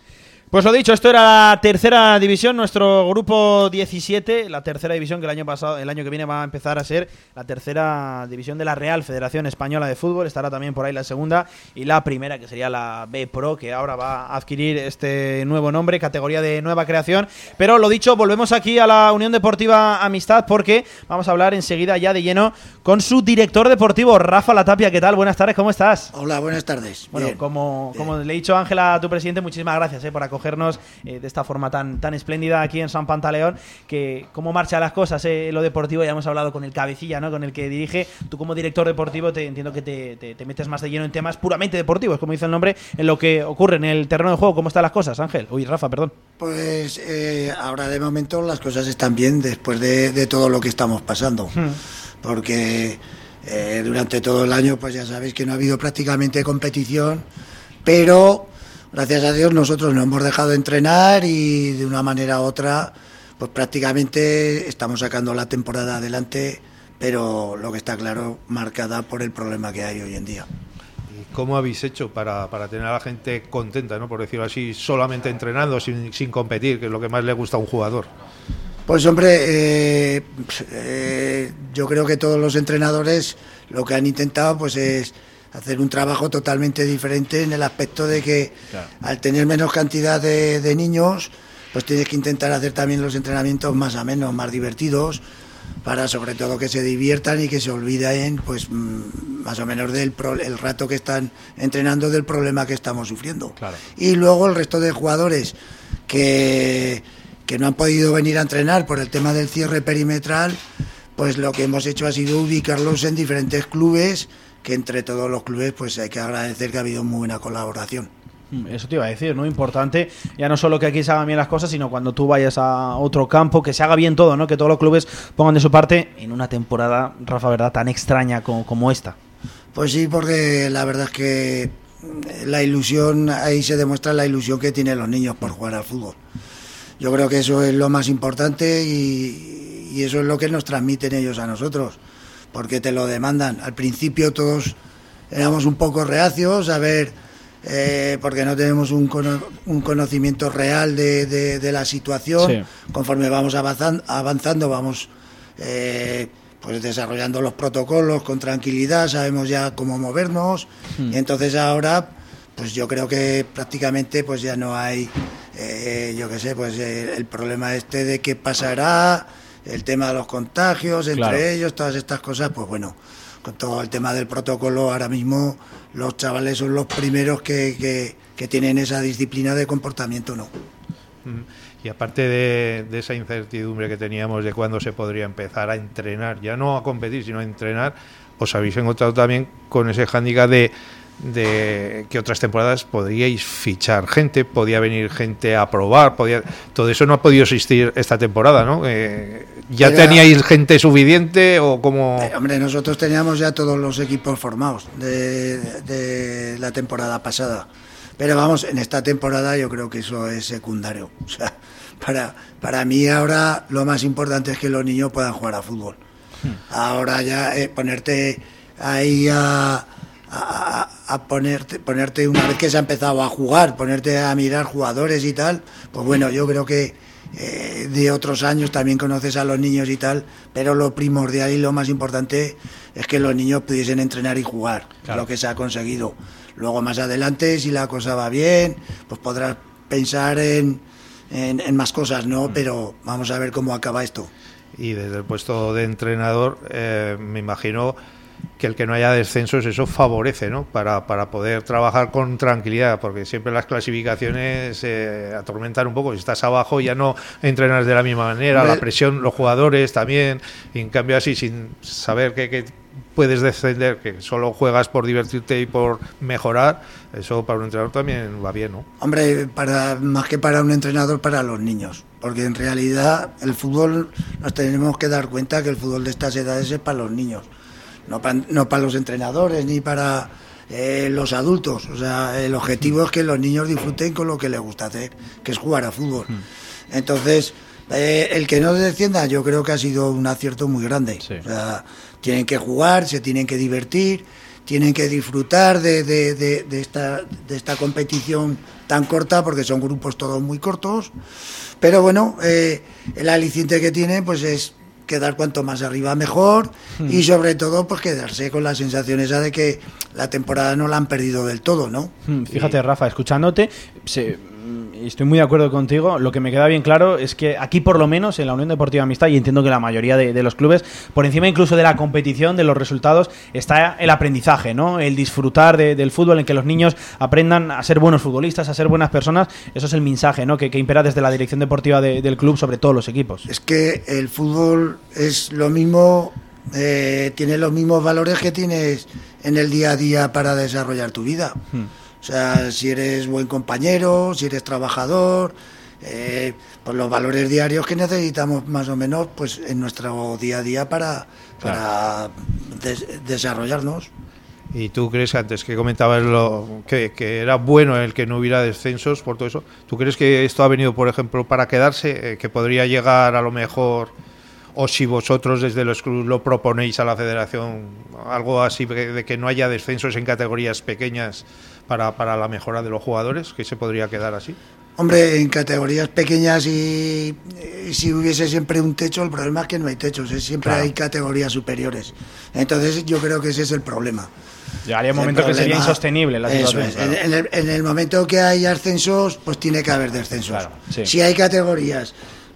Pues lo dicho, esto era la tercera división, nuestro grupo 17, la tercera división que el año pasado, el año que viene va a empezar a ser la tercera división de la Real Federación Española de Fútbol, estará también por ahí la segunda y la primera que sería la B Pro que ahora va a adquirir este nuevo nombre, categoría de nueva creación. Pero lo dicho, volvemos aquí a la Unión Deportiva Amistad porque vamos a hablar enseguida ya de lleno con su director deportivo Rafa Latapia. ¿Qué tal? Buenas tardes, ¿cómo estás? Hola, buenas tardes. Bueno, como, como le he dicho Ángela, tu presidente, muchísimas gracias eh, por acompañarnos acogernos eh, de esta forma tan, tan espléndida aquí en San Pantaleón, que cómo marchan las cosas, eh, lo deportivo, ya hemos hablado con el cabecilla, ¿no? con el que dirige, tú como director deportivo te entiendo que te, te- te metes más de lleno en temas puramente deportivos, como dice el nombre, en lo que ocurre en el terreno de juego, ¿cómo están las cosas, Ángel? Uy, Rafa, perdón. Pues eh, ahora de momento las cosas están bien después de, de todo lo que estamos pasando. Porque eh, durante todo el año, pues ya sabéis que no ha habido prácticamente competición, pero gracias a Dios nosotros no hemos dejado de entrenar y de una manera u otra, pues prácticamente estamos sacando la temporada adelante, pero lo que está claro, marcada por el problema que hay hoy en día. ¿Y ¿Cómo habéis hecho para, para tener a la gente contenta, ¿no? por decirlo así, solamente entrenando, sin, sin competir, que es lo que más le gusta a un jugador? Pues hombre, eh, eh, yo creo que todos los entrenadores lo que han intentado pues es hacer un trabajo totalmente diferente en el aspecto de que al tener menos cantidad de, de niños, pues tienes que intentar hacer también los entrenamientos más amenos, más divertidos, para sobre todo que se diviertan y que se olviden pues mm, más o menos del pro- el rato que están entrenando del problema que estamos sufriendo. Y luego el resto de jugadores que, que no han podido venir a entrenar por el tema del cierre perimetral, pues lo que hemos hecho ha sido ubicarlos en diferentes clubes, que entre todos los clubes pues hay que agradecer que ha habido muy buena colaboración. Mm, Eso te iba a decir, ¿no? Importante, ya no solo que aquí se hagan bien las cosas, sino cuando tú vayas a otro campo, que se haga bien todo, ¿no? Que todos los clubes pongan de su parte en una temporada, Rafa, ¿verdad? Tan extraña como, como esta. Pues sí, porque la verdad es que mm, la ilusión, ahí se demuestra la ilusión que tienen los niños por jugar al fútbol. Yo creo que eso es lo más importante y, y eso es lo que nos transmiten ellos a nosotros, porque te lo demandan. Al principio todos éramos un poco reacios a ver, eh, porque no tenemos un, cono- un conocimiento real de, de- de la situación. Sí. Conforme vamos avanzan- avanzando, vamos eh, pues desarrollando los protocolos con tranquilidad, sabemos ya cómo movernos. Hmm. Y entonces ahora, pues yo creo que prácticamente pues ya no hay, eh, yo qué sé, pues el problema este de qué pasará, el tema de los contagios entre Claro. ellos, todas estas cosas, pues bueno, con todo el tema del protocolo, ahora mismo los chavales son los primeros que, que, que tienen esa disciplina de comportamiento, ¿no? Mm. Y aparte de, de esa incertidumbre que teníamos de cuándo se podría empezar a entrenar, ya no a competir, sino a entrenar, os habéis encontrado también con ese hándicap de, de que otras temporadas podríais fichar gente, podía venir gente a probar, podía, todo eso no ha podido existir esta temporada, ¿no? Eh, ¿Ya Era- teníais gente suficiente o como Eh, hombre, nosotros teníamos ya todos los equipos formados de, de la temporada pasada. Pero vamos, en esta temporada yo creo que eso es secundario. *laughs* O sea, para, para mí ahora lo más importante es que los niños puedan jugar a fútbol. Ahora ya eh, ponerte ahí a, a- ponerte, ponerte una vez que se ha empezado a jugar, ponerte a mirar jugadores y tal, pues bueno, yo creo que eh, de otros años también conoces a los niños y tal, pero lo primordial y lo más importante es que los niños pudiesen entrenar y jugar, Claro. lo que se ha conseguido. Luego más adelante, si la cosa va bien, pues podrás pensar en, en, en más cosas, ¿no? Pero vamos a ver cómo acaba esto. y desde el puesto de entrenador eh, me imagino que el que no haya descensos eso favorece ¿no? para, para poder trabajar con tranquilidad porque siempre las clasificaciones eh, atormentan un poco si estás abajo ya no entrenas de la misma manera la presión los jugadores también y en cambio así sin saber que, que puedes descender que solo juegas por divertirte y por mejorar eso para un entrenador también va bien ¿no? Hombre, para, más que para un entrenador, para los niños. Porque en realidad el fútbol, nos tenemos que dar cuenta que el fútbol de estas edades es para los niños. No para, no para los entrenadores ni para eh, los adultos. O sea, el objetivo es que los niños disfruten con lo que les gusta hacer, que es jugar a fútbol. Entonces, eh, el que no descienda yo creo que ha sido un acierto muy grande. O sea, tienen que jugar, se tienen que divertir, tienen que disfrutar de, de- de- de esta, de esta competición tan corta, porque son grupos todos muy cortos. Pero bueno, eh, el aliciente que tiene pues es quedar cuanto más arriba mejor y sobre todo pues quedarse con la sensación esa de que la temporada no la han perdido del todo, ¿no? Mm, Fíjate, Rafa, escuchándote, se- estoy muy de acuerdo contigo. Lo que me queda bien claro es que aquí, por lo menos, en la Unión Deportiva Amistad, y entiendo que la mayoría de, de los clubes, por encima incluso de la competición, de los resultados, está el aprendizaje, ¿no? El disfrutar de- del fútbol, en que los niños aprendan a ser buenos futbolistas, a ser buenas personas. Eso es el mensaje, ¿no? Que, que impera desde la dirección deportiva de- del club sobre todos los equipos. Es que el fútbol es lo mismo, eh, tiene los mismos valores que tienes en el día a día para desarrollar tu vida. O sea, si eres buen compañero, si eres trabajador, eh, pues los valores diarios que necesitamos más o menos pues en nuestro día a día para, para des- desarrollarnos. ¿Y tú crees, antes que comentabas lo, que, que era bueno el que no hubiera descensos por todo eso, ¿tú crees que esto ha venido, por ejemplo, para quedarse? Eh, ¿Que podría llegar a lo mejor, o si vosotros desde los clubes lo proponéis a la federación, algo así de que no haya descensos en categorías pequeñas para, para la mejora de los jugadores, que se podría quedar así? Hombre, en categorías pequeñas y, y si hubiese siempre un techo, el problema es que no hay techos, ¿eh? siempre Claro. hay categorías superiores. Entonces yo creo que ese es el problema. Llegaría un momento que sería insostenible la Eso situación. es. claro. En, en el, en el momento que hay ascensos, pues tiene que haber descensos. Claro, sí. Si hay categorías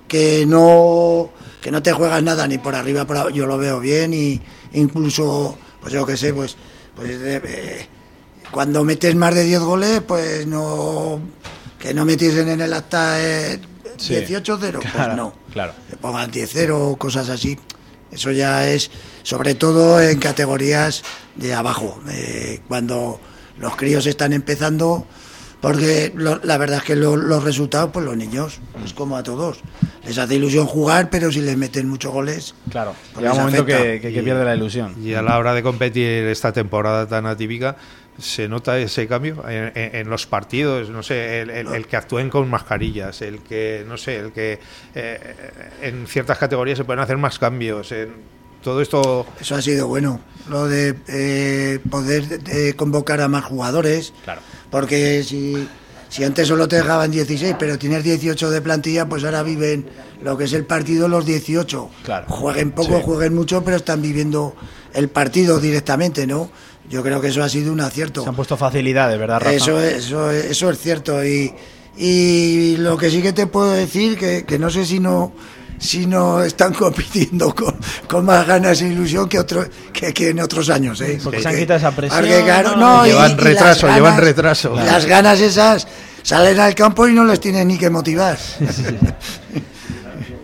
que no que no te juegas nada ni por arriba, por abajo, yo lo veo bien y incluso, pues yo qué sé, pues, pues de- eh, cuando metes más de 10 goles, pues no que no metiesen en el acta eh, Sí. 18-0, pues Claro, no claro. que pongan 10-0 o cosas así. Eso ya es, sobre todo en categorías de abajo, eh, cuando los críos están empezando, porque lo- la verdad es que lo- los resultados, pues los niños, es como a todos, les hace ilusión jugar, pero si les meten muchos goles, Claro, pues llega un momento afecta. que, que- que pierde la ilusión. Y a la hora de competir esta temporada tan atípica, ¿se nota ese cambio en, en- en los partidos? No sé, el, el- el que actúen con mascarillas, el que, no sé, el que eh, en ciertas categorías se pueden hacer más cambios. En, todo esto. Eso ha sido bueno, lo de eh, poder eh, convocar a más jugadores, Claro. porque si, si antes solo te dejaban 16, pero tienes 18 de plantilla, pues ahora viven lo que es el partido los 18. Claro. Jueguen poco, Sí. jueguen mucho, pero están viviendo el partido directamente, ¿no? Yo creo que eso ha sido un acierto. Se han puesto facilidades, ¿verdad, Rafa? Eso es, eso, es- eso es cierto. Y, y lo que sí que te puedo decir, que, que no sé si no si no están *laughs* compitiendo con, con más ganas e ilusión que, otro, que, que en otros años. ¿eh? Porque se han quitado esa presión, porque, claro, ¿no? no, y- Llevan y retraso, llevan ganas- retraso. Las ganas esas salen al campo y no les tienen ni que motivar. *laughs*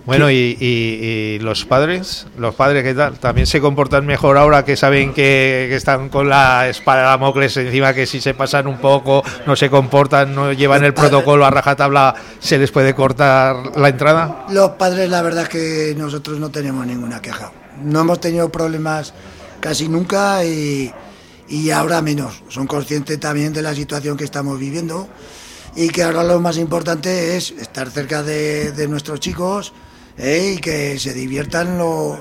Bueno, y, y- los padres, los padres, ¿qué tal? También se comportan mejor ahora que saben que, que están con la espada de Damocles encima, que si se pasan un poco, no se comportan, no llevan el protocolo a rajatabla, se les puede cortar la entrada. Los padres, la verdad es que nosotros no tenemos ninguna queja. No hemos tenido problemas casi nunca y, y ahora menos. Son conscientes también de la situación que estamos viviendo y que ahora lo más importante es estar cerca de, de nuestros chicos eh, y que se diviertan lo,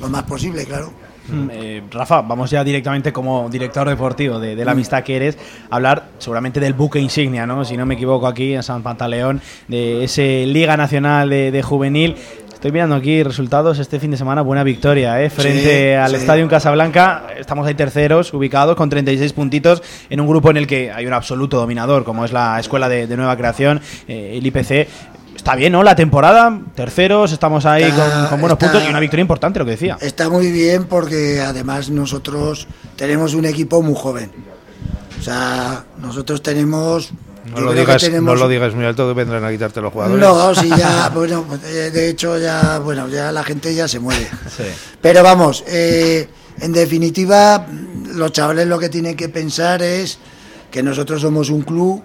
lo más posible, claro. Mm, eh, Rafa, vamos ya directamente como director deportivo de, de la amistad que eres a hablar seguramente del buque insignia, ¿no? Si no me equivoco aquí en San Pantaleón, de ese Liga Nacional de, de Juvenil. Estoy mirando aquí resultados este fin de semana, buena victoria, ¿eh? Frente Sí, al sí. Estadio Casablanca, estamos ahí terceros, ubicados con 36 puntitos en un grupo en el que hay un absoluto dominador, como es la Escuela de, de Nueva Creación, eh, el IPC. Está bien, ¿no? La temporada, terceros, estamos ahí Está- con, con buenos está- puntos y una victoria importante, lo que decía. Está muy bien porque además nosotros tenemos un equipo muy joven. O sea, nosotros tenemos... No lo, digas, no lo digas muy alto que vendrán a quitarte los jugadores. No, sí, ya, *laughs* bueno, eh, de hecho ya, bueno, ya la gente ya se muere. *laughs* Sí. Pero vamos, eh, en definitiva, los chavales lo que tienen que pensar es que nosotros somos un club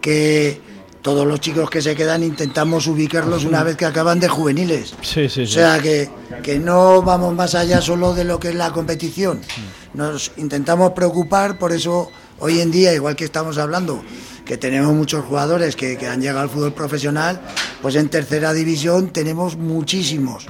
que todos los chicos que se quedan intentamos ubicarlos una vez que acaban de juveniles. Sí, sí, O sí. sea, que, que no vamos más allá solo de lo que es la competición. Nos intentamos preocupar, por eso hoy en día, igual que estamos hablando, que tenemos muchos jugadores que, que han llegado al fútbol profesional, pues en tercera división tenemos muchísimos.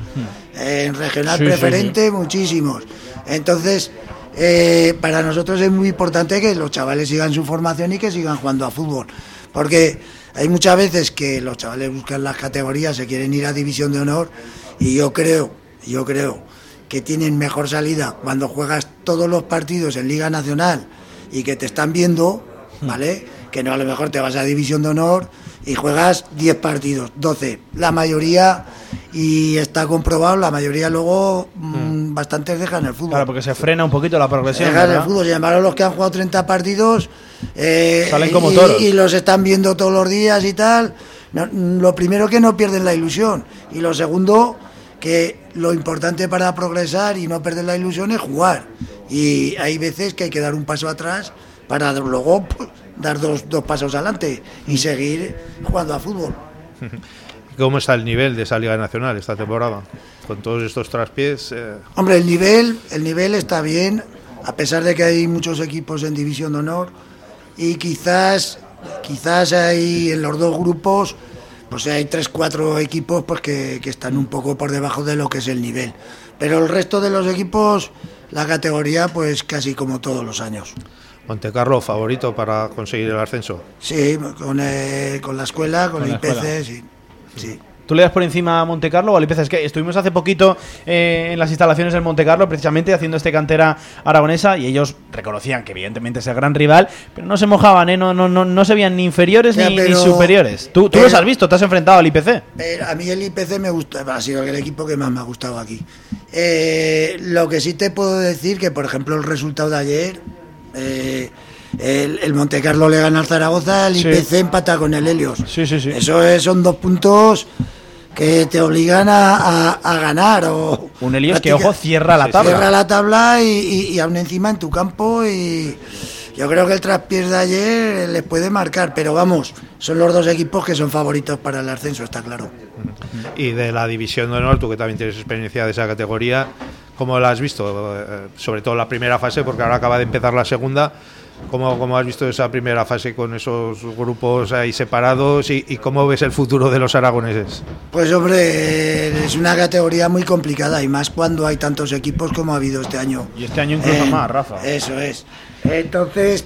En regional preferente, muchísimos. Entonces, eh, para nosotros es muy importante que los chavales sigan su formación y que sigan jugando a fútbol. Porque hay muchas veces que los chavales buscan las categorías, se quieren ir a división de honor y yo creo, yo creo que tienen mejor salida cuando juegas todos los partidos en Liga Nacional y que te están viendo, ¿vale? Que no a lo mejor te vas a división de honor y juegas 10 partidos, 12. La mayoría, y está comprobado, la mayoría luego mm, bastantes dejan el fútbol. Claro, porque se frena un poquito la progresión. Dejan el fútbol, sin embargo, los que han jugado 30 partidos eh, Salen como y, toros. y los están viendo todos los días y tal. no- lo primero que no pierden la ilusión y lo segundo que lo importante para progresar y no perder la ilusión es jugar. Y hay veces que hay que dar un paso atrás para luego pues, dar dos, dos pasos adelante y seguir jugando a fútbol. *laughs* ¿Cómo está el nivel de esa Liga Nacional esta temporada? Con todos estos traspiés. eh, Hombre, el nivel, el nivel está bien, a pesar de que hay muchos equipos en División de Honor y quizás, quizás hay en los dos grupos, pues hay tres, cuatro equipos pues que, que están un poco por debajo de lo que es el nivel. Pero el resto de los equipos, la categoría, pues casi como todos los años. Montecarlo, favorito para conseguir el ascenso. Sí, con, eh, con la escuela, con, Con el IPC, escuela. sí. Sí. ¿Tú le das por encima a Monte Carlo o al IPC? Es que estuvimos hace poquito eh, en las instalaciones del Monte Carlo, precisamente haciendo este cantera aragonesa, y ellos reconocían que evidentemente es el gran rival, pero no se mojaban, ¿eh? no, no, no, no se veían ni inferiores ni, ni pero- superiores. ¿Tú, tú pero- los has visto? ¿Te has enfrentado al IPC? Pero a mí el IPC me gusta, ha sido el equipo que más me ha gustado aquí. Eh, lo que sí te puedo decir que, por ejemplo, el resultado de ayer, eh, el, el Montecarlo le gana al Zaragoza, el Sí. IPC empata con el Helios. Sí, sí, sí. Eso es- son dos puntos que te obligan a, a- a ganar. O Un Helios que, ojo, cierra la tabla. Cierra la tabla y, y- y aún encima en tu campo y yo creo que el traspiés de ayer les puede marcar, pero vamos, son los dos equipos que son favoritos para el ascenso, está claro. Y de la División de Honor, tú que también tienes experiencia de esa categoría, ¿cómo la has visto? Eh, Sobre todo la primera fase, porque ahora acaba de empezar la segunda. ¿Cómo, cómo has visto esa primera fase con esos grupos ahí separados y, y cómo ves el futuro de los aragoneses? Pues hombre, es una categoría muy complicada y más cuando hay tantos equipos como ha habido este año. Y este año incluso Eh, más, Rafa. Eso es. Entonces,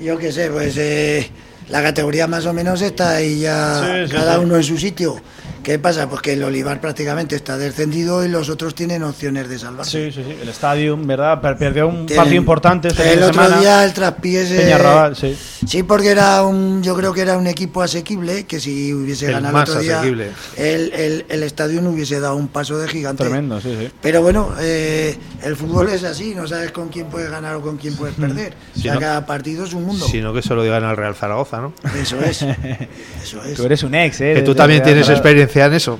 yo qué sé, pues eh, la categoría más o menos está ahí ya Sí, sí, cada sí. uno en su sitio. ¿Qué pasa? Pues que el Olivar prácticamente está descendido y los otros tienen opciones de salvarse. Sí, sí, sí. El Stadium, ¿verdad? Per- Perdió un Tienen- partido importante este El de otro semana. día el traspiés... Peñarrabal, sí. Sí, porque era un, yo creo que era un equipo asequible, que si hubiese El ganado más el otro día, asequible. el, el, el estadio no hubiese dado un paso de gigante. Tremendo, sí, sí. Pero bueno, eh, el fútbol es así, no sabes con quién puedes ganar o con quién puedes perder. Si o sea, no- cada partido es un mundo. Sino que se lo digan al Real Zaragoza, ¿no? Eso es. Eso es. Tú eres un ex, ¿eh? Que tú también tienes de- experiencia en eso.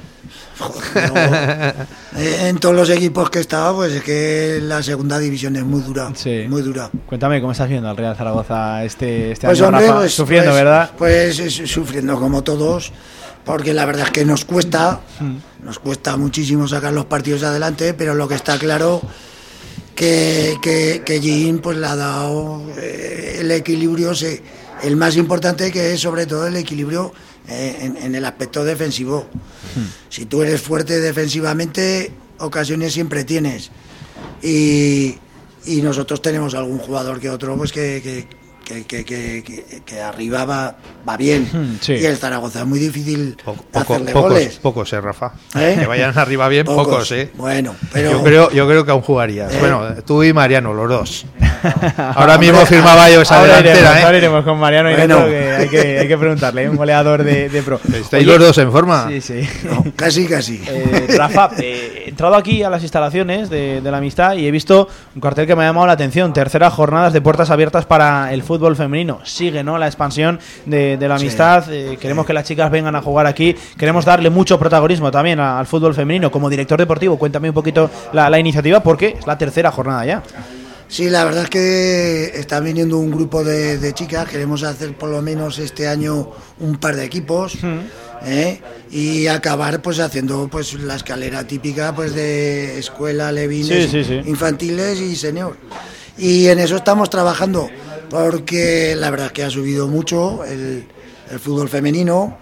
En todos los equipos que he estado, pues es que la segunda división es muy dura. Sí. Muy dura. Cuéntame, ¿cómo estás viendo al Real Zaragoza este, este Pues año, hombre, Rafa? pues, Sufriendo, pues- ¿verdad? Pues su- sufriendo como todos, porque la verdad es que nos cuesta, Mm. nos cuesta muchísimo sacar los partidos adelante, pero lo que está claro que, que, que Jim pues le ha dado eh, el equilibrio, se- el más importante que es sobre todo el equilibrio eh, en, en el aspecto defensivo. Si tú eres fuerte defensivamente, ocasiones siempre tienes. Y, y nosotros tenemos algún jugador que otro pues que, que, que, que, que- arriba va, va bien. Hmm, sí. Y el Zaragoza es muy difícil Poco- poco- hacerle pocos, goles. pocos, eh, Rafa. ¿Eh? Que vayan arriba bien, pocos, eh. Bueno, pero Yo creo, yo creo que aún jugarías. Eh. Bueno, tú y Mariano, los dos. *laughs* Ahora mismo firmaba yo esa Ahora iremos, delantera, ahora ¿eh? iremos con Mariano y Bueno. Que hay, que, hay que preguntarle, ¿eh? un goleador de, de pro. ¿Estáis Oye, los dos en forma? Sí, sí. no, casi, casi. Eh, Rafa, eh, he entrado aquí a las instalaciones de, de la amistad y he visto un cartel que me ha llamado la atención. Tercera jornadas de puertas abiertas para el fútbol femenino. Sigue ¿no? la expansión de, de la Sí. amistad. Eh, queremos que las chicas vengan a jugar aquí. Queremos darle mucho protagonismo también al fútbol femenino. Como director deportivo, cuéntame un poquito la, la iniciativa porque es la tercera jornada ya. Sí, la verdad es que está viniendo un grupo de, de chicas. Queremos hacer por lo menos este año un par de equipos. ¿eh? Y acabar pues haciendo pues la escalera típica pues de escuela, levines, Sí, sí, sí. infantiles y senior. Y en eso estamos trabajando, porque la verdad es que ha subido mucho el, el fútbol femenino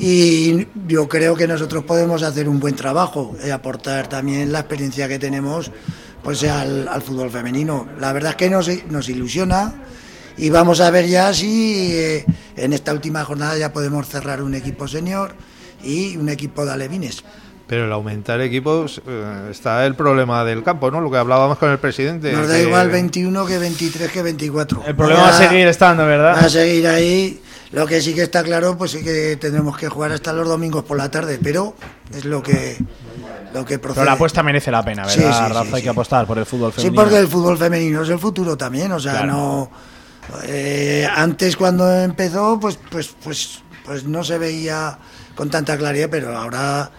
y yo creo que nosotros podemos hacer un buen trabajo y aportar también la experiencia que tenemos pues al, al fútbol femenino. La verdad es que nos, nos ilusiona y vamos a ver ya si eh, en esta última jornada ya podemos cerrar un equipo senior y un equipo de alevines. Pero el aumentar equipos eh, está el problema del campo, ¿no? Lo que hablábamos con el presidente. Nos da que- igual 21 que 23 que 24. El problema va a seguir estando, Va ¿verdad? a seguir ahí. Lo que sí que está claro, pues sí que tendremos que jugar hasta los domingos por la tarde, pero es lo que lo que procede. Pero la apuesta merece la pena, Sí, ¿verdad, sí, sí, Rafa? Hay sí. que apostar por el fútbol Sí, femenino. porque el fútbol femenino es el futuro también, o sea, Claro. no eh, antes cuando empezó, pues, pues, pues, pues no se veía con tanta claridad, pero ahora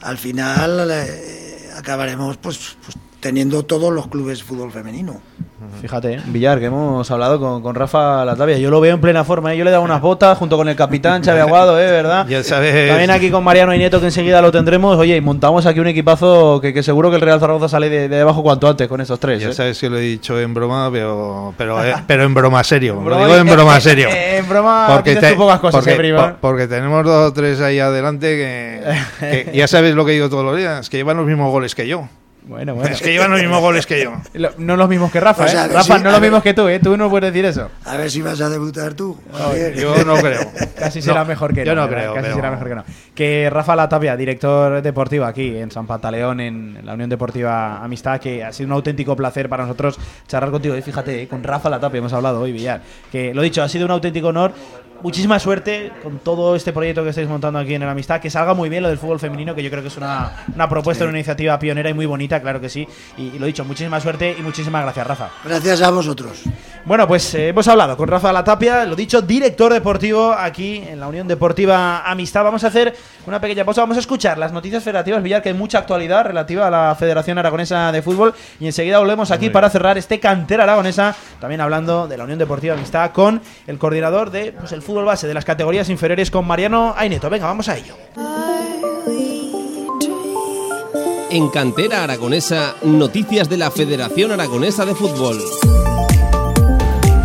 al final eh, acabaremos pues, pues teniendo todos los clubes de fútbol femenino. Fíjate, ¿eh? Villar, que hemos hablado con, con Rafa Latavia. Yo lo veo en plena forma. ¿eh? Yo le he dado unas botas junto con el capitán Xavi Aguado, ¿eh? ¿verdad? Ya sabes. También aquí con Mariano y Nieto, que enseguida lo tendremos. Oye, y montamos aquí un equipazo que, que seguro que el Real Zaragoza sale de, de debajo cuanto antes con esos tres. Ya ¿eh? sabes que lo he dicho en broma, pero, pero, eh, pero en broma serio. Lo Broma- digo en *laughs* broma eh, serio. eh, en broma tú pocas cosas, porque, eh, por- porque tenemos dos o tres ahí adelante que, que *laughs* ya sabes lo que digo todos los días, que llevan los mismos goles que yo. Bueno, bueno. Es que llevan los mismos goles que yo. *laughs* Lo- No los mismos que Rafa, O sea, ¿eh? Rafa, sí, no los ver. mismos que tú, ¿eh? Tú no puedes decir eso. A ver si vas a debutar tú. Yo no creo. *laughs* Casi será No, mejor que yo no. no ¿verdad? creo, Casi pero- será mejor que no. Que Rafa Latapia, director deportivo aquí en San Pantaleón, en la Unión Deportiva Amistad, que ha sido un auténtico placer para nosotros charlar contigo. Y fíjate, eh, con Rafa Latapia hemos hablado hoy, Villar. Que lo dicho, ha sido un auténtico honor. Muchísima suerte con todo este proyecto que estáis montando aquí en el Amistad. Que salga muy bien lo del fútbol femenino, que yo creo que es una, una propuesta, una iniciativa pionera y muy bonita, claro que sí. Y, y lo dicho, muchísima suerte y muchísimas gracias, Rafa. Gracias a vosotros. Bueno, pues eh, hemos hablado con Rafa Latapia, lo dicho, director deportivo aquí en la Unión Deportiva Amistad. Vamos a hacer una pequeña pausa, vamos a escuchar las noticias federativas, Villar, que hay mucha actualidad relativa a la Federación Aragonesa de Fútbol. Y enseguida volvemos aquí para cerrar este cantera aragonesa, también hablando de la Unión Deportiva Amistad con el coordinador de pues, el fútbol base de las categorías inferiores, con Mariano Aineto. Venga, vamos a ello. En Cantera Aragonesa, noticias de la Federación Aragonesa de Fútbol.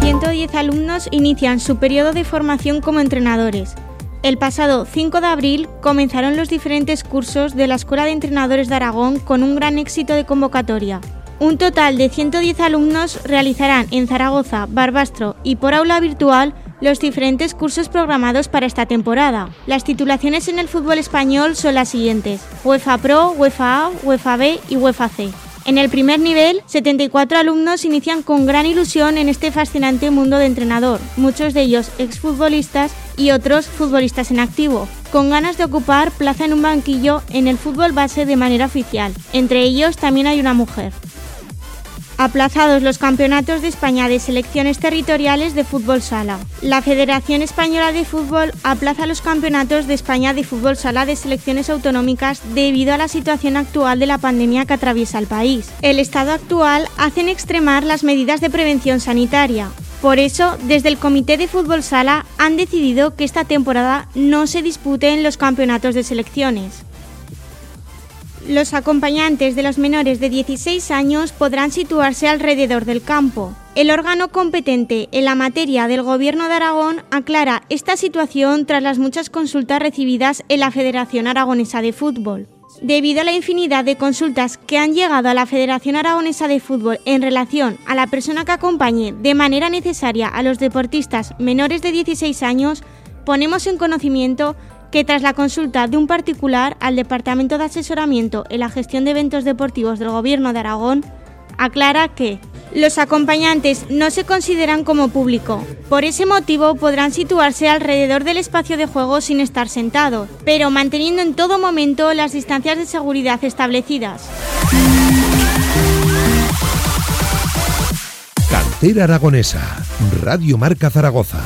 110 alumnos inician su periodo de formación como entrenadores. El pasado 5 de abril comenzaron los diferentes cursos de la Escuela de Entrenadores de Aragón con un gran éxito de convocatoria. Un total de 110 alumnos realizarán en Zaragoza, Barbastro y por aula virtual los diferentes cursos programados para esta temporada. Las titulaciones en el fútbol español son las siguientes: UEFA Pro, UEFA A, UEFA B y UEFA C. En el primer nivel, 74 alumnos inician con gran ilusión en este fascinante mundo de entrenador, muchos de ellos exfutbolistas y otros futbolistas en activo, con ganas de ocupar plaza en un banquillo en el fútbol base de manera oficial. Entre ellos también hay una mujer. Aplazados los campeonatos de España de selecciones territoriales de fútbol sala. La Federación Española de Fútbol aplaza los campeonatos de España de fútbol sala de selecciones autonómicas debido a la situación actual de la pandemia que atraviesa el país. El estado actual hace en extremar las medidas de prevención sanitaria. Por eso, desde el Comité de Fútbol Sala han decidido que esta temporada no se disputen los campeonatos de selecciones. Los acompañantes de los menores de 16 años podrán situarse alrededor del campo. El órgano competente en la materia del Gobierno de Aragón aclara esta situación tras las muchas consultas recibidas en la Federación Aragonesa de Fútbol. Debido a la infinidad de consultas que han llegado a la Federación Aragonesa de Fútbol en relación a la persona que acompañe de manera necesaria a los deportistas menores de 16 años, ponemos en conocimiento que tras la consulta de un particular al Departamento de Asesoramiento en la Gestión de Eventos Deportivos del Gobierno de Aragón, aclara que los acompañantes no se consideran como público. Por ese motivo podrán situarse alrededor del espacio de juego sin estar sentados, pero manteniendo en todo momento las distancias de seguridad establecidas. Cantera Aragonesa, Radio Marca Zaragoza.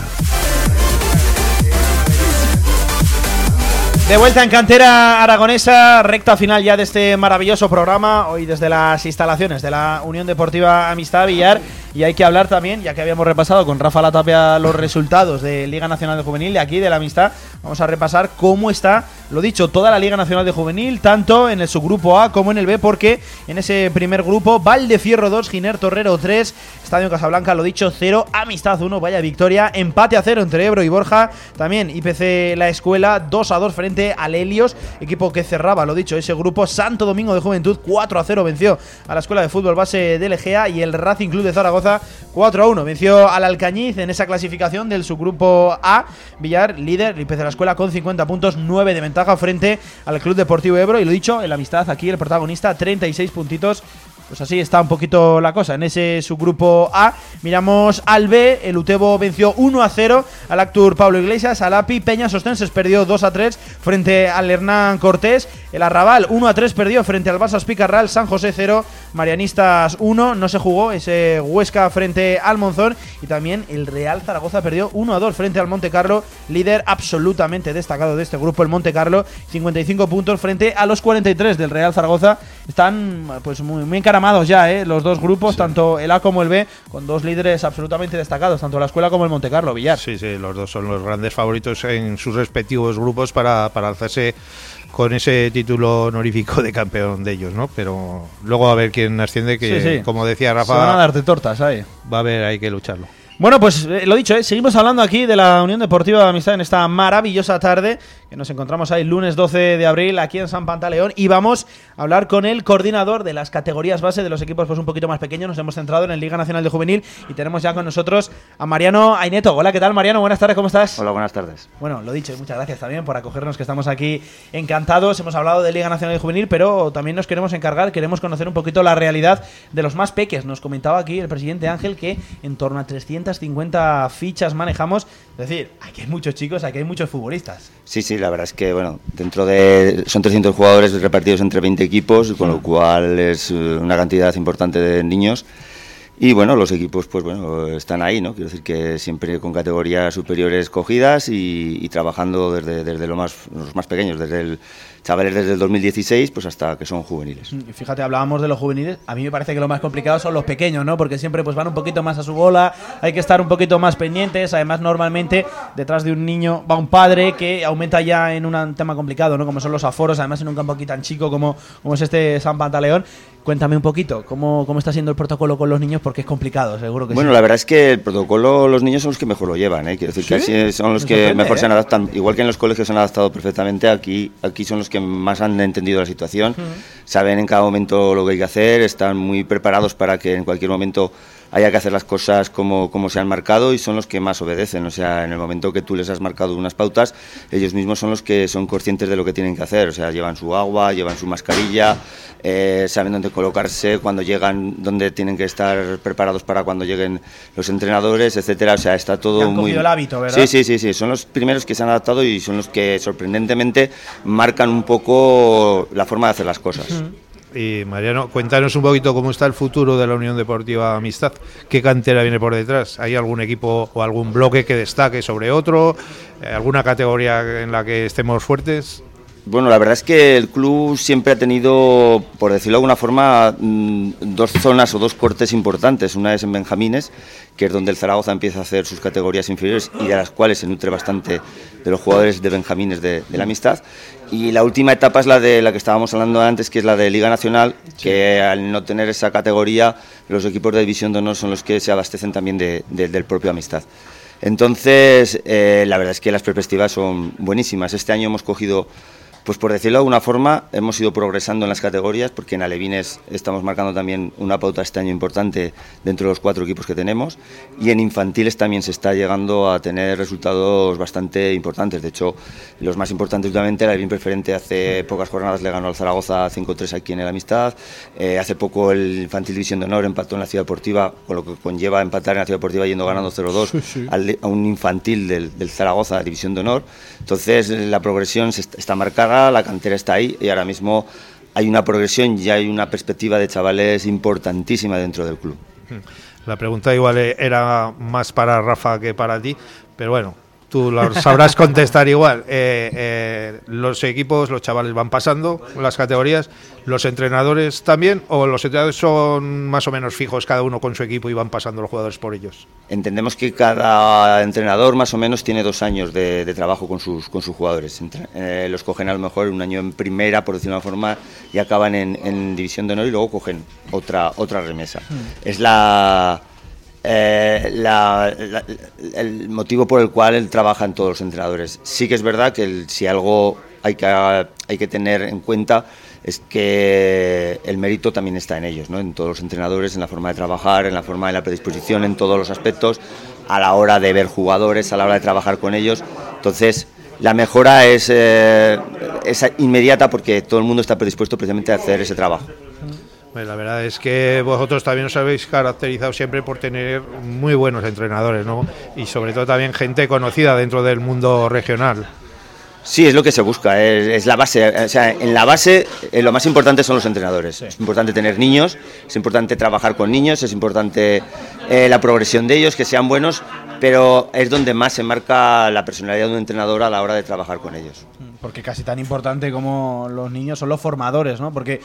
De vuelta en cantera aragonesa, recta final ya de este maravilloso programa, hoy desde las instalaciones de la Unión Deportiva Amistad Villar. Y hay que hablar también, ya que habíamos repasado con Rafa Latapia los resultados de Liga Nacional de Juvenil, de aquí de la Amistad, vamos a repasar cómo está, lo dicho, toda la Liga Nacional de Juvenil, tanto en el subgrupo A como en el B, porque en ese primer grupo, Valdefierro 2, Giner Torrero 3, Estadio Casablanca, lo dicho, 0, Amistad 1, vaya victoria, empate a 0 entre Ebro y Borja, también IPC La Escuela 2 a 2 frente al Helios, equipo que cerraba, lo dicho, ese grupo, Santo Domingo de Juventud 4 a 0 venció a la Escuela de Fútbol Base de Legea y el Racing Club de Zaragoza 4 a 1 venció al Alcañiz en esa clasificación del subgrupo A, Villar, líder, IPC La Escuela con 50 puntos, 9 de ventaja frente al Club Deportivo Ebro. Y lo dicho, el Amistad aquí, el protagonista, 36 puntitos Pues así está un poquito la cosa en ese subgrupo A. Miramos al B, el Utebo venció 1 a 0 al Actur Pablo Iglesias, al API Peña Sostenses perdió 2 a 3 frente al Hernán Cortés, el Arrabal 1 a 3 perdió frente al Barça Picarral, San José 0, Marianistas 1, no se jugó ese Huesca frente al Monzón y también el Real Zaragoza perdió 1 a 2 frente al Monte Carlo, líder absolutamente destacado de este grupo el Monte Carlo, 55 puntos frente a los 43 del Real Zaragoza. Están pues muy, muy encaramados ya, ¿eh? los dos grupos, tanto el A como el B, con dos líderes absolutamente destacados, tanto la escuela como el Monte Carlo, Villar. Sí, sí, los dos son los grandes favoritos en sus respectivos grupos para, para alzarse con ese título honorífico de campeón de ellos, ¿no? Pero luego a ver quién asciende, que Sí, sí. como decía Rafa, Se van a darte tortas ahí. va a haber, hay que lucharlo. Bueno, pues eh, lo dicho, ¿eh? seguimos hablando aquí de la Unión Deportiva de Amistad en esta maravillosa tarde que nos encontramos ahí lunes 12 de abril aquí en San Pantaleón y vamos a hablar con el coordinador de las categorías base de los equipos pues un poquito más pequeños. Nos hemos centrado en el Liga Nacional de Juvenil y tenemos ya con nosotros a Mariano Aineto. Hola, ¿qué tal Mariano? Buenas tardes, ¿cómo estás? Hola, buenas tardes. Bueno, lo dicho, muchas gracias también por acogernos, que estamos aquí encantados. Hemos hablado de Liga Nacional de Juvenil, pero también nos queremos encargar, queremos conocer un poquito la realidad de los más peques. Nos comentaba aquí el presidente Ángel que en torno a 350 fichas manejamos. Es decir, aquí hay muchos chicos, aquí hay muchos futbolistas. Sí, sí, la verdad es que, bueno, dentro de. Son 300 jugadores repartidos entre 20 equipos, con lo cual es eh, una cantidad importante de niños. Y bueno, los equipos, pues bueno, están ahí, ¿no? Quiero decir que siempre con categorías superiores cogidas y, y trabajando desde, desde lo más, los más pequeños, desde el chavales desde el 2016 pues hasta que son juveniles. Fíjate, hablábamos de los juveniles. A mí me parece que lo más complicado son los pequeños, ¿no? Porque siempre pues van un poquito más a su bola, hay que estar un poquito más pendientes. Además, normalmente detrás de un niño va un padre que aumenta ya en un tema complicado, ¿no? Como son los aforos, además en un campo aquí tan chico como, como es este San Pantaleón. Cuéntame un poquito, ¿cómo, ¿cómo está siendo el protocolo con los niños? Porque es complicado, seguro que Bueno, sí. la verdad es que el protocolo, los niños son los que mejor lo llevan, ¿eh? Quiero decir que son los que mejor se han ¿eh? adaptado, igual que en los colegios se han adaptado perfectamente, aquí, aquí son los que más han entendido la situación, saben en cada momento lo que hay que hacer, están muy preparados para que en cualquier momento haya que hacer las cosas como, como se han marcado y son los que más obedecen. O sea, en el momento que tú les has marcado unas pautas, ellos mismos son los que son conscientes de lo que tienen que hacer. O sea, llevan su agua, llevan su mascarilla, eh, saben dónde colocarse, cuando llegan, dónde tienen que estar preparados para cuando lleguen los entrenadores, etcétera. O sea, está todo han muy. el hábito, ¿verdad? Sí, sí, sí, sí. Son los primeros que se han adaptado y son los que sorprendentemente marcan un poco la forma de hacer las cosas. Y Mariano, cuéntanos un poquito cómo está el futuro de la Unión Deportiva Amistad. ¿Qué cantera viene por detrás? ¿Hay algún equipo o algún bloque que destaque sobre otro? Eh, ¿Alguna categoría en la que estemos fuertes? Bueno, la verdad es que el club siempre ha tenido, por decirlo de alguna forma, mm, dos zonas o dos cortes importantes. Una es en Benjamines, que es donde el Zaragoza empieza a hacer sus categorías inferiores y de las cuales se nutre bastante de los jugadores de Benjamines de, de la amistad. Y la última etapa es la de la que estábamos hablando antes, que es la de Liga Nacional, que al no tener esa categoría, los equipos de División de Honor son los que se abastecen también de- de- del propio amistad. Entonces, eh, la verdad es que las perspectivas son buenísimas. Este año hemos cogido, pues por decirlo de alguna forma, hemos ido progresando en las categorías, porque en Alevines estamos marcando también una pauta este año importante dentro de los cuatro equipos que tenemos, y en infantiles también se está llegando a tener resultados bastante importantes. De hecho, los más importantes últimamente, el Alevín Preferente hace pocas jornadas le ganó al Zaragoza 5-3 aquí en el Amistad, Eh, hace poco el Infantil División de Honor empató en la Ciudad Deportiva, con lo que conlleva empatar en la Ciudad Deportiva yendo ganando 0-2 Sí, sí. al- a un infantil del, del Zaragoza, División de Honor. Entonces la progresión se est- está marcada, la cantera está ahí y ahora mismo hay una progresión y hay una perspectiva de chavales importantísima dentro del club. La pregunta igual era más para Rafa que para ti, pero bueno, tú lo sabrás contestar igual. Eh, eh, los equipos, los chavales van pasando las categorías, los entrenadores también, o los entrenadores son más o menos fijos cada uno con su equipo y van pasando los jugadores por ellos. Entendemos que cada entrenador más o menos tiene dos años de, de trabajo con sus, con sus jugadores. Entre- eh, los cogen a lo mejor un año en primera, por decirlo de una forma, y acaban en, en división de honor y luego cogen otra, otra remesa. Es la, eh, el motivo por el cual trabajan todos los entrenadores. Sí que es verdad que si algo hay que, hay que tener en cuenta es que el mérito también está en ellos, ¿no? en todos los entrenadores, en la forma de trabajar, en la forma de la predisposición, en todos los aspectos, a la hora de ver jugadores, a la hora de trabajar con ellos. Entonces, la mejora es, eh, es inmediata porque todo el mundo está predispuesto precisamente a hacer ese trabajo. Pues la verdad es que vosotros también os habéis caracterizado siempre por tener muy buenos entrenadores, ¿no? Y sobre todo también gente conocida dentro del mundo regional. Sí, es lo que se busca, es, es la base. O sea, en la base eh, lo más importante son los entrenadores. Es importante tener niños, es importante trabajar con niños, es importante eh, la progresión de ellos, que sean buenos, pero es donde más se marca la personalidad de un entrenador a la hora de trabajar con ellos. Porque casi tan importante como los niños son los formadores, ¿no? Porque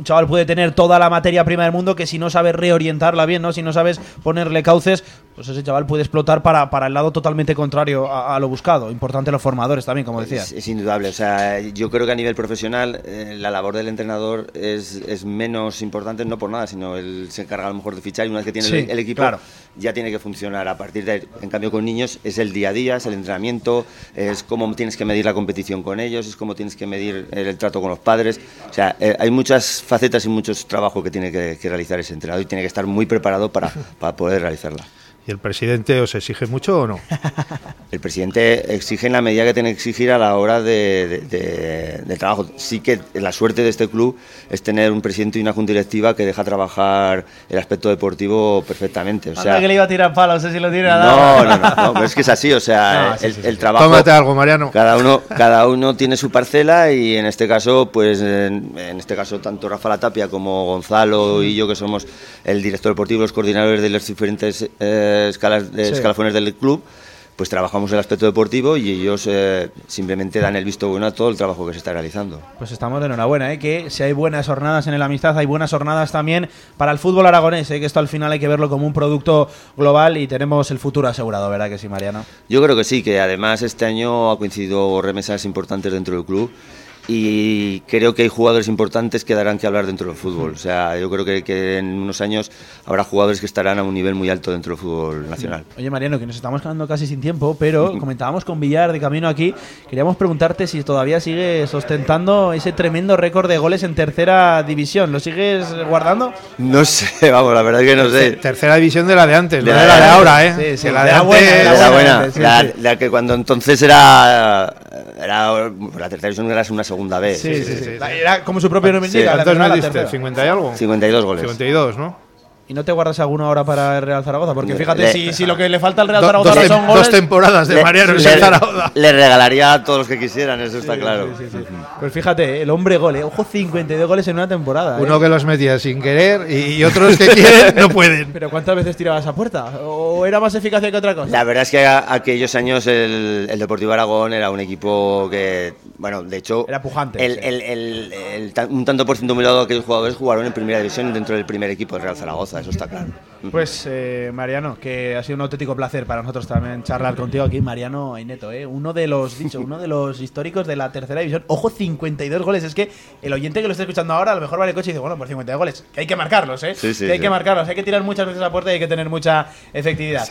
un chaval puede tener toda la materia prima del mundo que si no sabes reorientarla bien, ¿no? Si no sabes ponerle cauces, pues ese chaval puede explotar para, para el lado totalmente contrario a, a lo buscado. Importante los formadores también, como decías. Es, es indudable, o sea, yo creo que a nivel profesional eh, la labor del entrenador es, es menos importante, no por nada, sino él se encarga a lo mejor de fichar y una vez que tiene Sí, el, el equipo claro. Ya tiene que funcionar a partir de ahí. En cambio con niños es el día a día, es el entrenamiento, es cómo tienes que medir la competición con ellos, es cómo tienes que medir el, trato con los padres. O sea, eh, hay muchas facetas y muchos trabajos que tiene que, que realizar ese entrenador y tiene que estar muy preparado para, *laughs* para poder realizarla. ¿Y el presidente os exige mucho o no? *laughs* El presidente exige en la medida que tiene que exigir a la hora de, de- de- de trabajo. Sí que la suerte de este club es tener un presidente y una junta directiva que deja trabajar el aspecto deportivo perfectamente. O Anda sea, que le iba a tirar palos, no sé si lo tiene no, no, no, no, pero es que es así, o sea, *laughs* No, sí, el, sí, el sí. trabajo... Tómate algo, Mariano. Cada uno, cada uno tiene su parcela y en este caso, pues en, en este caso tanto Rafa Latapia como Gonzalo y yo que somos el director deportivo, los coordinadores de las diferentes eh, escalas, de Sí. escalafones del club, pues trabajamos el aspecto deportivo y ellos eh, simplemente dan el visto bueno a todo el trabajo que se está realizando. Pues estamos de enhorabuena, ¿eh? que si hay buenas jornadas en el Amistad, hay buenas jornadas también para el fútbol aragonés, ¿eh? que esto al final hay que verlo como un producto global y tenemos el futuro asegurado, ¿verdad que sí, Mariano? Yo creo que sí, que además este año ha coincidido remesas importantes dentro del club y creo que hay jugadores importantes que darán que hablar dentro del fútbol. O sea, yo creo que, que en unos años habrá jugadores que estarán a un nivel muy alto dentro del fútbol nacional. Oye, Mariano, que nos estamos quedando casi sin tiempo, pero *laughs* comentábamos con Villar de camino aquí. Queríamos preguntarte si todavía sigues ostentando ese tremendo récord de goles en tercera división. ¿Lo sigues guardando? No sé, *laughs* vamos, la verdad es que no sé. Tercera división de la de antes, De no la de la de antes. ahora, ¿eh? Sí, sí, la de la buena, antes- de La, la buena, sí, la, sí. la que cuando entonces era, era la tercera división era una segunda vez. Sí, sí, sí. La- Era como su propio nombre Sí. indica, ¿Cuántos metiste? tercera. ¿50 y algo? 52 goles. 52, ¿no? ¿Y no te guardas alguno ahora para el Real Zaragoza? Porque fíjate, Le- si, si lo que le falta al Real Do- Zaragoza dos, son goles... dos temporadas de Le- Mariano le- Zaragoza. Le regalaría a todos los que quisieran, eso está claro. Pues fíjate, el hombre gol, ¿eh? ojo, 52 goles en una temporada. ¿eh? Uno que los metía sin querer y, y otros que quieren no pueden. Pero ¿cuántas veces tirabas a puerta? ¿O era más eficacia que otra cosa? La verdad es que a- aquellos años el, el Deportivo Aragón era un equipo que, bueno, de hecho, Era pujante, el, sí. el- el- el un tanto por ciento muy elevado de aquellos jugadores jugaron en primera división dentro del primer equipo del Real Zaragoza, eso está claro. Pues, eh, Mariano, que ha sido un auténtico placer para nosotros también charlar contigo aquí, Mariano Aineto, ¿eh? uno de los, dicho, uno de los históricos de la tercera división. Ojo, 52 goles. Es que el oyente que lo está escuchando ahora, a lo mejor va de coche y dice, bueno, por 52 goles, que hay que marcarlos, ¿eh? Sí, sí, que hay sí. que marcarlos, hay que tirar muchas veces a puerta y hay que tener mucha efectividad.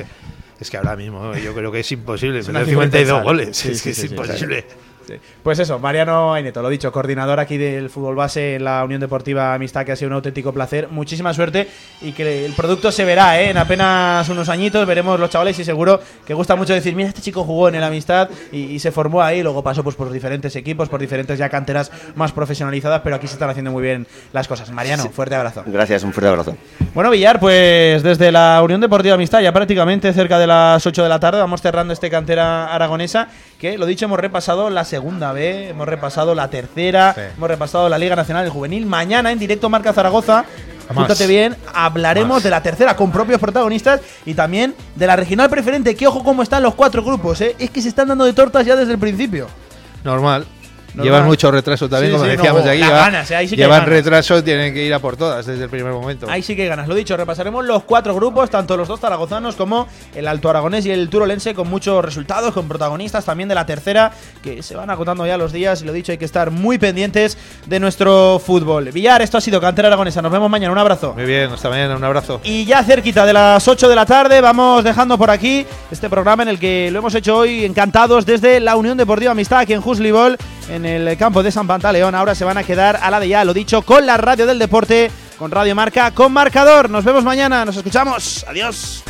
Es que ahora mismo yo creo que es imposible. Meter cifra 52 impensable. goles. Sí, es sí, que sí, es sí, imposible. Sí. Pues eso, Mariano Aineto, lo dicho, coordinador aquí del fútbol base en la Unión Deportiva Amistad, que ha sido un auténtico placer. Muchísima suerte y que el producto se verá ¿eh? en apenas unos añitos. Veremos los chavales y seguro que gusta mucho decir: Mira, este chico jugó en el Amistad y, y se formó ahí. Luego pasó pues, por diferentes equipos, por diferentes ya canteras más profesionalizadas, pero aquí se están haciendo muy bien las cosas. Mariano, fuerte abrazo. Gracias, un fuerte abrazo. Bueno, Villar, pues desde la Unión Deportiva Amistad, ya prácticamente cerca de las 8 de la tarde, vamos cerrando este cantera aragonesa, que lo dicho, hemos repasado la segunda B, hemos repasado la tercera, hemos repasado la Liga Nacional del Juvenil. Mañana en directo Marca Zaragoza, apúntate bien, hablaremos de la tercera con propios protagonistas y también de la regional preferente, que ojo cómo están los cuatro grupos, ¿eh? es que se están dando de tortas ya desde el principio. Normal. Normal. Llevan mucho retraso también, Sí, como sí, decíamos no, aquí. las lleva- ganas, ahí sí que llevan retraso, tienen que ir a por todas desde el primer momento. Ahí sí que hay ganas. Lo dicho, repasaremos los cuatro grupos, tanto los dos zaragozanos como el Alto Aragonés y el Turolense, con muchos resultados, con protagonistas también de la tercera, que se van agotando ya los días. Y lo dicho, hay que estar muy pendientes de nuestro fútbol. Villar, esto ha sido Cantera Aragonesa. Nos vemos mañana. Un abrazo. Muy bien, hasta mañana, un abrazo. Y ya cerquita de las 8 de la tarde vamos dejando por aquí este programa en el que lo hemos hecho hoy encantados desde la Unión Deportiva Amistad aquí en Juslibol, en el campo de San Pantaleón. Ahora se van a quedar a la de ya, lo dicho, con la radio del deporte, con Radio Marca, con marcador. Nos vemos mañana, nos escuchamos. Adiós.